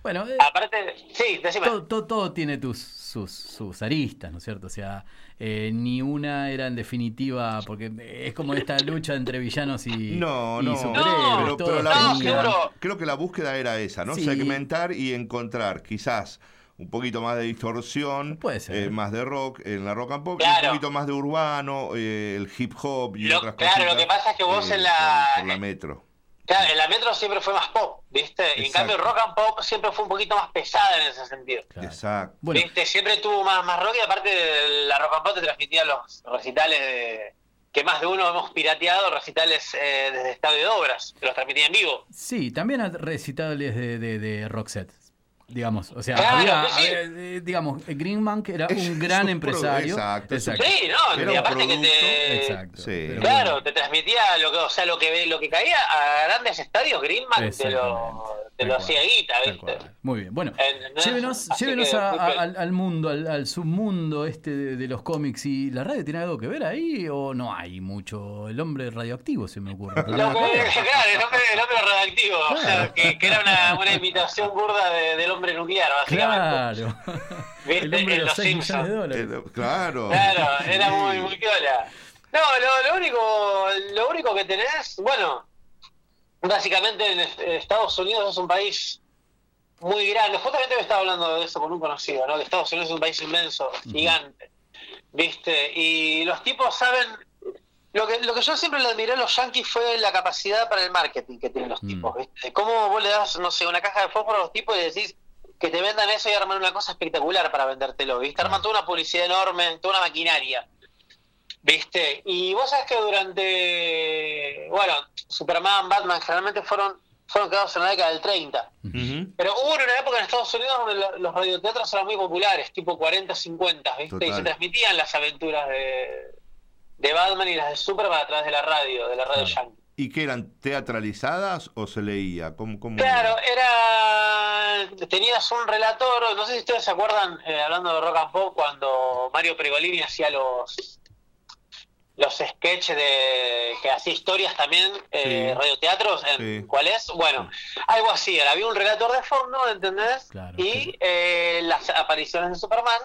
Bueno, eh, Aparte, sí, decime. todo, todo, todo tiene tus, sus, sus aristas, ¿no es cierto? O sea, eh, ni una era en definitiva, porque es como esta lucha entre villanos y, No, y no, superhéroes. pero, todos pero la tenían- búsqueda, creo que la búsqueda era esa, ¿no? Sí. Segmentar y encontrar quizás un poquito más de distorsión, eh, más de rock en la rock and pop, y Claro. un poquito más de urbano, eh, el hip hop y Lo- otras claro, cosas. lo que pasa es que vos en la- Por, la metro. Claro, en la metro siempre fue más pop, ¿viste? Y en cambio el rock and pop siempre fue un poquito más pesada en ese sentido. Exacto. ¿Viste? Siempre tuvo más, más rock y aparte la rock and pop te transmitía los recitales de, que más de uno hemos pirateado, recitales eh, desde Estadio de Obras, que los transmitía en vivo. Sí, también hay recitales de, de, de Roxette. Digamos, o sea, Claro, había, sí. había, eh, digamos, Greenman que era un gran un empresario. exacto, Exacto. Sí, no, Era y aparte que te... Exacto. Sí. Claro, te transmitía lo que, o sea, lo que lo que caía a grandes estadios, Greenman te lo, te lo hacía guita, ¿viste? Muy bien, bueno, llévenos, Así llévenos que, a- muy a- bien. al, al mundo, al, al submundo este de, de los cómics. ¿Y la radio tiene algo que ver ahí o no hay mucho? El hombre radioactivo se me ocurre. Que- claro, el hombre, el hombre radioactivo, o sea, que, que era una, una imitación burda de- del hombre nuclear, básicamente. Claro. ¿Viste? El hombre de En los Los 6 millones de Simpsons. dólares. Eh, Claro. Claro, era muy, muy piola. No, lo, lo único, lo único que tenés, bueno, básicamente en est- Estados Unidos es un país muy grande. Justamente me estaba hablando de eso con un conocido, ¿no? Que Estados Unidos es un país inmenso, gigante, ¿viste? Y los tipos saben. Lo que, lo que yo siempre le admiré a los yankees fue la capacidad para el marketing que tienen los tipos, ¿viste? Cómo vos le das, no sé, una caja de fósforo a los tipos y decís que te vendan eso y arman una cosa espectacular para vendértelo, ¿viste? Arman toda una publicidad enorme, toda una maquinaria. ¿Viste? Y vos sabés que durante, bueno, Superman, Batman, generalmente fueron fueron creados en la década del 30. Pero hubo una época en Estados Unidos donde lo- los radioteatros eran muy populares, tipo 40, 50, ¿viste? Y se transmitían las aventuras de, de Batman y las de Superman a través de la radio, de la radio yankee. ¿Y qué eran teatralizadas o se leía? ¿Cómo, cómo Claro, era. Tenías un relator, no sé si ustedes se acuerdan, eh, hablando de rock and pop, cuando Mario Pergolini hacía los los sketches de que hacía historias también, eh, Sí. radioteatros, en Sí. ¿cuál es? Bueno, algo así, era, había un relator de fondo, ¿entendés? y eh, las apariciones de Superman,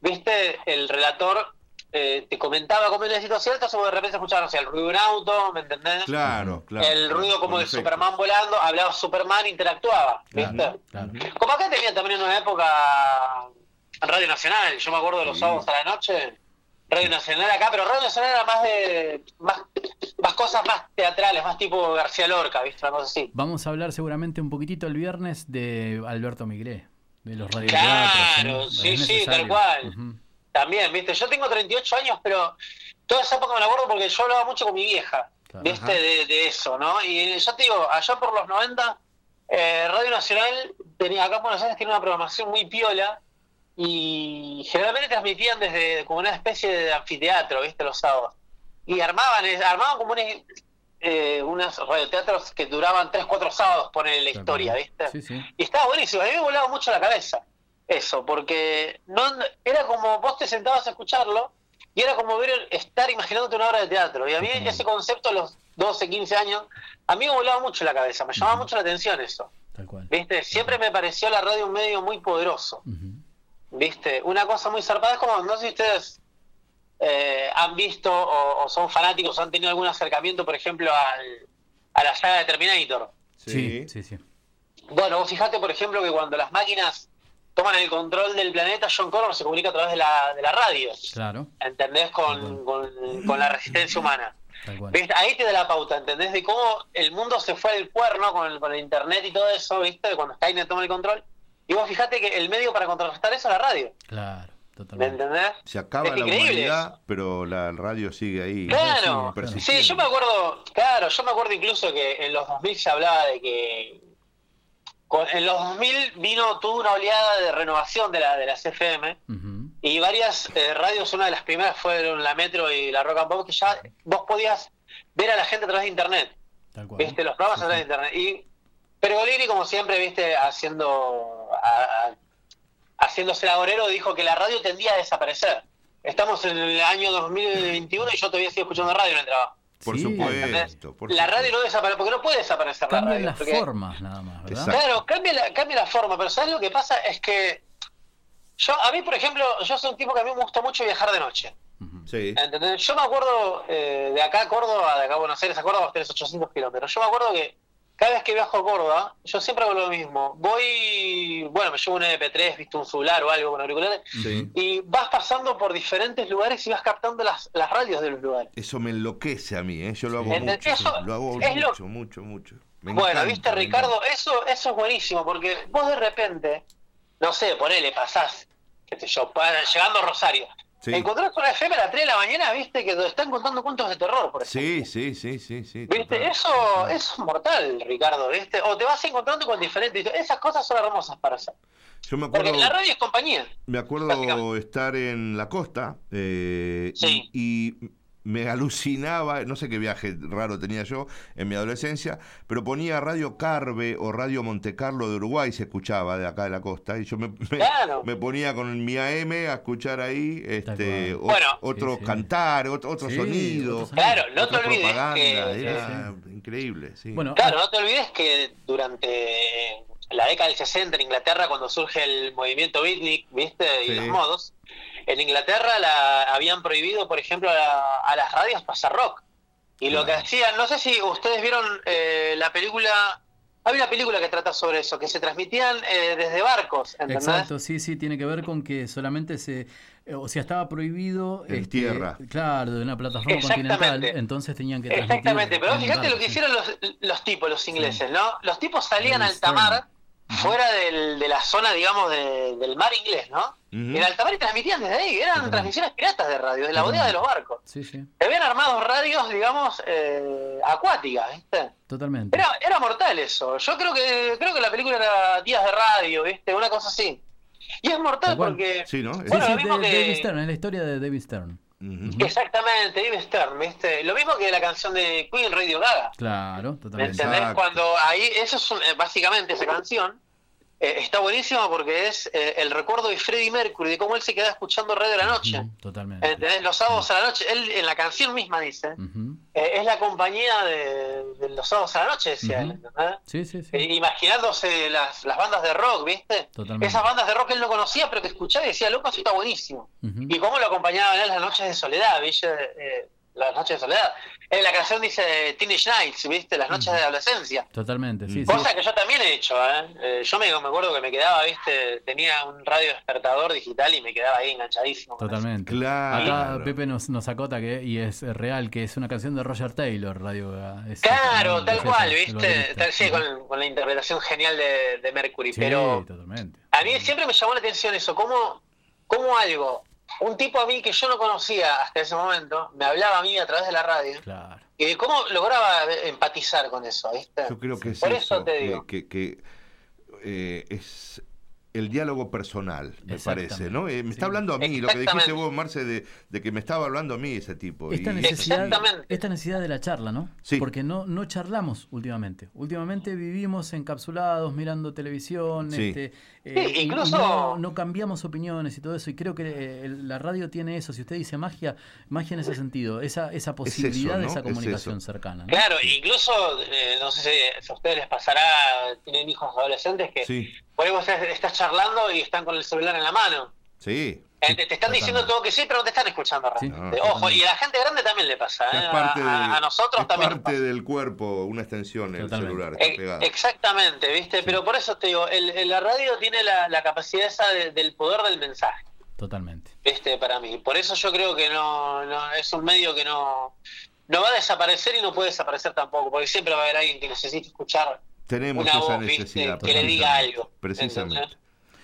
viste, el relator eh, te comentaba cómo era la situación, entonces de repente escuchabas, no sé, el ruido de un auto, ¿me entendés? Claro, claro. el ruido como de. Superman volando, hablaba Superman, interactuaba, ¿viste? Como acá tenía también en una época Radio Nacional, yo me acuerdo de los sábados a la noche, Radio Nacional acá, pero Radio Nacional era más de más, más cosas más teatrales, más tipo García Lorca, ¿viste? Una cosa así. Vamos a hablar seguramente un poquito el viernes de Alberto Migré, de los radioteatros. Claro, ¿no? sí, sí, tal cual. También, ¿viste? Yo tengo 38 años, pero toda esa época me la acuerdo porque yo hablaba mucho con mi vieja, ¿viste? De, de eso, ¿no? Y yo te digo, allá por los 90, eh, Radio Nacional, tenía, acá en Buenos Aires tiene una programación muy piola y generalmente transmitían desde como una especie de anfiteatro, ¿viste? Los sábados. Y armaban, armaban como un, eh, unos radioteatros que duraban 3, 4 sábados, poner la historia, ¿viste? Sí, sí. Y estaba buenísimo, a mí me volaba mucho la cabeza eso, porque no era como vos te sentabas a escucharlo y era como ver estar imaginándote una obra de teatro. Y a mí ese concepto a los 12, 15 años, a mí me volaba mucho la cabeza, me llamaba mucho la atención eso. ¿Viste? Siempre me pareció la radio un medio muy poderoso. ¿Viste? Una cosa muy zarpada es como, no sé si ustedes eh, han visto o, o son fanáticos o han tenido algún acercamiento, por ejemplo, al, a la saga de Terminator. Sí, sí, sí. Bueno, vos fijate, por ejemplo, que cuando las máquinas toman el control del planeta, John Connor se comunica a través de la, de la radio, Claro. ¿entendés? Con, con, con la resistencia humana. ¿Viste? Ahí te da la pauta, ¿entendés? De cómo el mundo se fue al cuerno con el, con el internet y todo eso, ¿viste? De Cuando Skynet toma el control. Y vos fijate que el medio para contrarrestar eso es la radio, Claro, ¿me totalmente. entendés? Se acaba Es la increíble humanidad, pero la radio sigue ahí. Claro, sí, yo me acuerdo, claro, yo me acuerdo incluso que en los 2000 se hablaba de que con- en los 2000 vino toda una oleada de renovación de la de las FM y varias eh, radios, una de las primeras fueron la Metro y la Rock and Pop, que ya vos podías ver a la gente a través de internet, viste, los programas a través de internet. Y Pergolini, como siempre, viste, haciendo a- a- haciéndose el agorero, dijo que la radio tendía a desaparecer. Estamos en el año 2021 y yo todavía sigo escuchando radio en el trabajo. Por Sí. supuesto. por La radio no desaparece, porque no puede desaparecer la Cambian radio. las porque- formas nada más, ¿verdad? Claro, cambia la, cambia la forma, pero ¿sabes lo que pasa? Es que yo, a mí, por ejemplo, yo soy un tipo que a mí me gusta mucho viajar de noche. Sí. ¿Entendés? Yo me acuerdo eh, de acá a Córdoba, de acá a Buenos Aires a Córdoba, vos tenés 800 kilómetros. Yo me acuerdo que cada vez que viajo a Córdoba, yo siempre hago lo mismo. Voy, bueno, me llevo un MP3, viste un celular o algo con auriculares, Sí. y vas pasando por diferentes lugares y vas captando las, las radios de los lugares. Eso me enloquece a mí, ¿eh? yo lo hago mucho. eso lo hago es lo- mucho, mucho, mucho. Me bueno, encanta, viste, Ricardo, eso, eso es buenísimo, porque vos de repente, no sé, ponele, pasás, qué sé yo, para, llegando a Rosario, Sí. encontrás una FM a las 3 de la mañana, viste, que están contando cuentos de terror, por ejemplo. Sí, sí, sí, sí, sí. ¿Viste? Eso, eso es mortal, Ricardo, ¿viste? O te vas encontrando con diferentes... Esas cosas son hermosas para hacer. Yo me Porque acuerdo, la radio es compañía. me acuerdo estar en la costa eh, y, y me alucinaba, no sé qué viaje raro tenía yo en mi adolescencia, pero ponía Radio Carve o Radio Monte Carlo de Uruguay, se escuchaba de acá de la costa, y yo me, me, Claro. me ponía con mi AM a escuchar ahí este, o- Bueno. otro cantar, otro, otro Sí, sonido. Claro, no te olvides propaganda, que- era increíble. Sí. Bueno, Claro, no te olvides que durante la década del 60 en Inglaterra, cuando surge el movimiento beatnik, ¿viste? Y Sí. los modos, en Inglaterra la, habían prohibido, por ejemplo, a, a las radios pasar rock. Y lo que hacían, no sé si ustedes vieron eh, la película, hay una película que trata sobre eso, que se transmitían eh, desde barcos, ¿entendés? Exacto, sí, sí, tiene que ver con que solamente se, eh, o sea, estaba prohibido En este, tierra. Claro, de una plataforma continental, entonces tenían que transmitir Exactamente, pero fíjate lo que sí. hicieron los, los tipos, los ingleses, ¿no? Los tipos salían al tamar, fuera del- de la zona, digamos, de- del mar inglés, ¿no? En alta mar y transmitían desde ahí, eran transmisiones piratas de radio, de la bodega de los barcos. Sí, sí, Se habían armado radios, digamos, eh, acuáticas, ¿viste? totalmente. Era, era mortal eso. Yo creo que creo que la película era Días de Radio, ¿viste? Una cosa así. Y es mortal porque... Sí, ¿no? Bueno, sí, lo mismo de- que- David Stern, es la historia de David Stern. Exactamente, David Stern, ¿viste? Lo mismo que la canción de Queen, Radio Gaga. Claro, ¿Me totalmente. entendés? Cuando ahí, eso es un- eh, básicamente esa canción, eh, está buenísima porque es eh, el recuerdo de Freddie Mercury, de cómo él se queda escuchando Radio de la Noche. Totalmente. ¿Entendés? Los sábados a la noche, él en la canción misma dice, eh, es la compañía de, de los sábados a la noche, decía él, ¿entendés? Sí, sí, sí. Imaginándose las, las bandas de rock, ¿viste? Totalmente. Esas bandas de rock él no conocía, pero que escuchaba y decía, loco, eso está buenísimo. Y cómo lo acompañaban en las noches de soledad, ¿viste? Las noches de soledad. En la canción dice Teenage Nights, ¿viste? Las noches de adolescencia. Totalmente, sí, sí. Cosa que yo también he hecho, ¿eh? Eh, Yo me, me acuerdo que me quedaba, ¿viste? Tenía un radio despertador digital y me quedaba ahí enganchadísimo. Totalmente. Claro. Acá Pepe nos, nos acota que, y es real, que es una canción de Roger Taylor, Radio. Es- Claro, es tal cual, ¿viste? Tal- sí, con, con la interpretación genial de, de Mercury. Sí, pero totalmente. a mí siempre me llamó la atención eso, cómo, cómo algo, un tipo a mí que yo no conocía hasta ese momento, me hablaba a mí a través de la radio. Claro. Y de cómo lograba empatizar con eso, ¿viste? Yo creo que es Por eso, eso te que- digo. que, que, eh, es el diálogo personal, me parece, ¿no? Eh, me está hablando a mí, lo que dijiste vos, Marce, de, de que me estaba hablando a mí ese tipo. Esta y- necesidad, esta necesidad de la charla, ¿no? Porque no, no charlamos últimamente. Últimamente vivimos encapsulados, mirando televisión, Sí. este, Sí, y incluso- no, no cambiamos opiniones y todo eso. Y creo que eh, el- la radio tiene eso. Si usted dice magia, magia en ese sentido, esa, esa posibilidad de ¿no? esa Es comunicación cercana. ¿no? Claro, incluso, eh, no sé si, si a ustedes les pasará, tienen hijos adolescentes que Sí, por ahí vos estás, charlando y están con el celular en la mano. sí. Eh, te, te están diciendo todo que sí, pero no te están escuchando realmente. Sí. Ojo, y a la gente grande también le pasa, ¿eh? Es parte, a, del- a nosotros es también. nos parte del cuerpo, una extensión, el celular, está Eh, pegado. Exactamente, ¿viste? Pero por eso te digo, el, el- la radio tiene la, la capacidad esa de- del poder del mensaje, Totalmente. ¿viste? Para mí. Por eso yo creo que no, no es un medio que no, no va a desaparecer y no puede desaparecer tampoco, porque siempre va a haber alguien que necesite escuchar Tenemos una esa voz, ¿viste? necesidad. que le diga precisamente. algo. Precisamente. ¿entendés?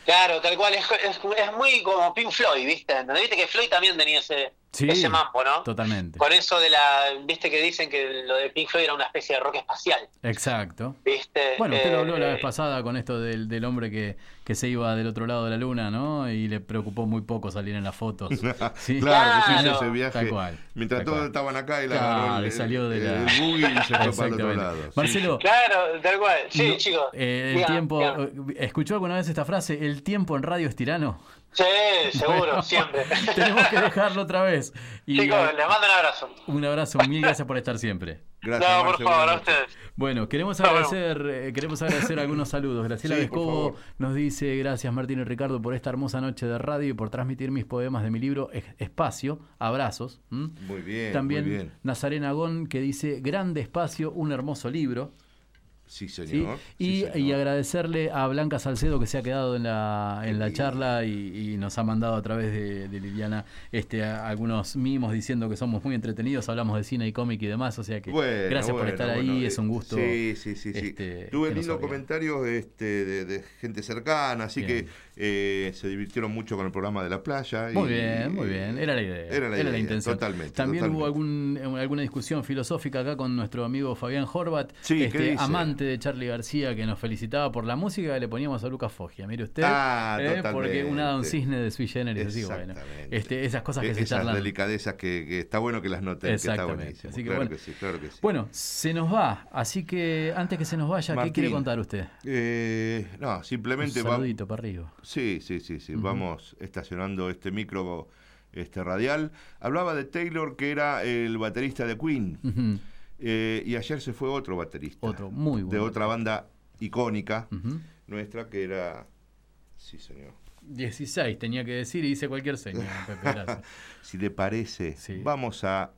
Claro, tal cual, es, es, es muy como Pink Floyd, ¿viste? ¿Entendés? Viste que Floyd también tenía ese, Sí, ese mambo, ¿no? Totalmente. Con eso de la, viste que dicen que lo de Pink Floyd era una especie de rock espacial, Exacto. ¿viste? Bueno, usted lo habló la Eh, vez pasada con esto del, del hombre que, que se iba del otro lado de la luna, ¿no? Y le preocupó muy poco salir en las fotos. Sí. Claro, que se hizo Claro. ese viaje. Tal cual. Mientras Tal todos cual. estaban acá, él Claro, agarró el, y salió de la- el buggy y se fue para el otro lado. Sí. Marcelo, Claro, tal cual. Sí, no- chicos. eh, el tiempo, eh, ¿escuchó alguna vez esta frase? ¿El tiempo en radio es tirano? Sí, seguro, Bueno, siempre. Tenemos que dejarlo otra vez. Y, Chicos, eh, les mando un abrazo. un abrazo, mil gracias por estar siempre. Gracias, no, por favor, a ustedes. Bueno, queremos agradecer, eh, queremos agradecer algunos saludos. Graciela Sí, Vescovo nos dice, gracias Martín y Ricardo por esta hermosa noche de radio y por transmitir mis poemas de mi libro Es- Espacio, abrazos. ¿m? Muy bien, También muy bien. Nazarena Agón que dice, grande espacio, un hermoso libro. Sí, ¿sí? señor. Y, Sí, señor. y agradecerle a Blanca Salcedo que se ha quedado en la, en la charla y, y nos ha mandado a través de, de Liliana este, algunos mimos diciendo que somos muy entretenidos, hablamos de cine y cómic y demás, o sea que Bueno, gracias por estar bueno, ahí, eh, es un gusto. Sí, sí, sí. este, Tuve lindos comentarios este, de, de gente cercana, así Bien. que eh, se divirtieron mucho con el programa de la playa. Muy bien, muy bien. Era la idea. Era la idea, intención. totalmente, También hubo algún, alguna discusión filosófica acá con nuestro amigo Fabián Horvat, Sí, ¿qué este, dice? Amante de Charlie García, que nos felicitaba por la música le poníamos a Lucas Foggia. Mire usted, Ah, eh, porque una un cisne de sui generis, así bueno. Exactamente. Este, esas cosas que se Esas charlan. delicadezas que, que está bueno que las noten, que está Exactamente. Así que claro bueno. que sí, claro que sí. Bueno, se nos va, así que antes que se nos vaya, ¿qué quiere contar usted? Eh, no, simplemente Un va- saludito para arriba. Sí, sí, sí, sí. Vamos estacionando este micro este radial. Hablaba de Taylor, que era el baterista de Queen. Ujú. Eh, y ayer se fue otro baterista. Otro, muy De otra banda icónica nuestra, que era. Sí, señor. 16 tenía que decir y hice cualquier Pepe, gracias. si le parece, vamos a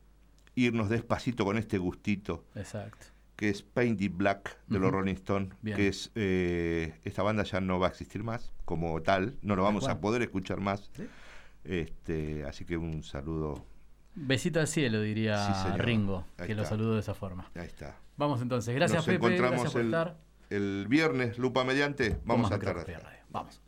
irnos despacito con este gustito. Exacto. Que es Painted Black de los. Rolling Stones. Que es. eh, esta banda ya no va a existir más como tal. No lo vamos a poder escuchar más. Este, así que un saludo. Besito al cielo, diría Ringo, que lo saludó de esa forma. Ahí está. Vamos entonces. Gracias, Nos Pepe. Encontramos gracias por el, estar. el viernes, Lupa Mediante. Vamos a estar. Vamos.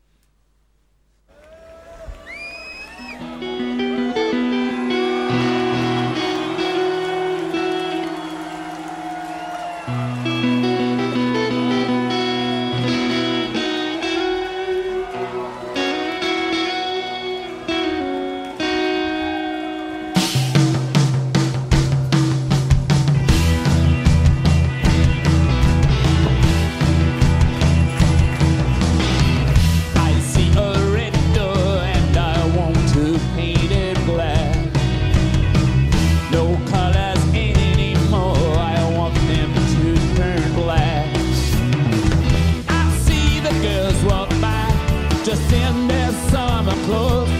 in their summer clothes.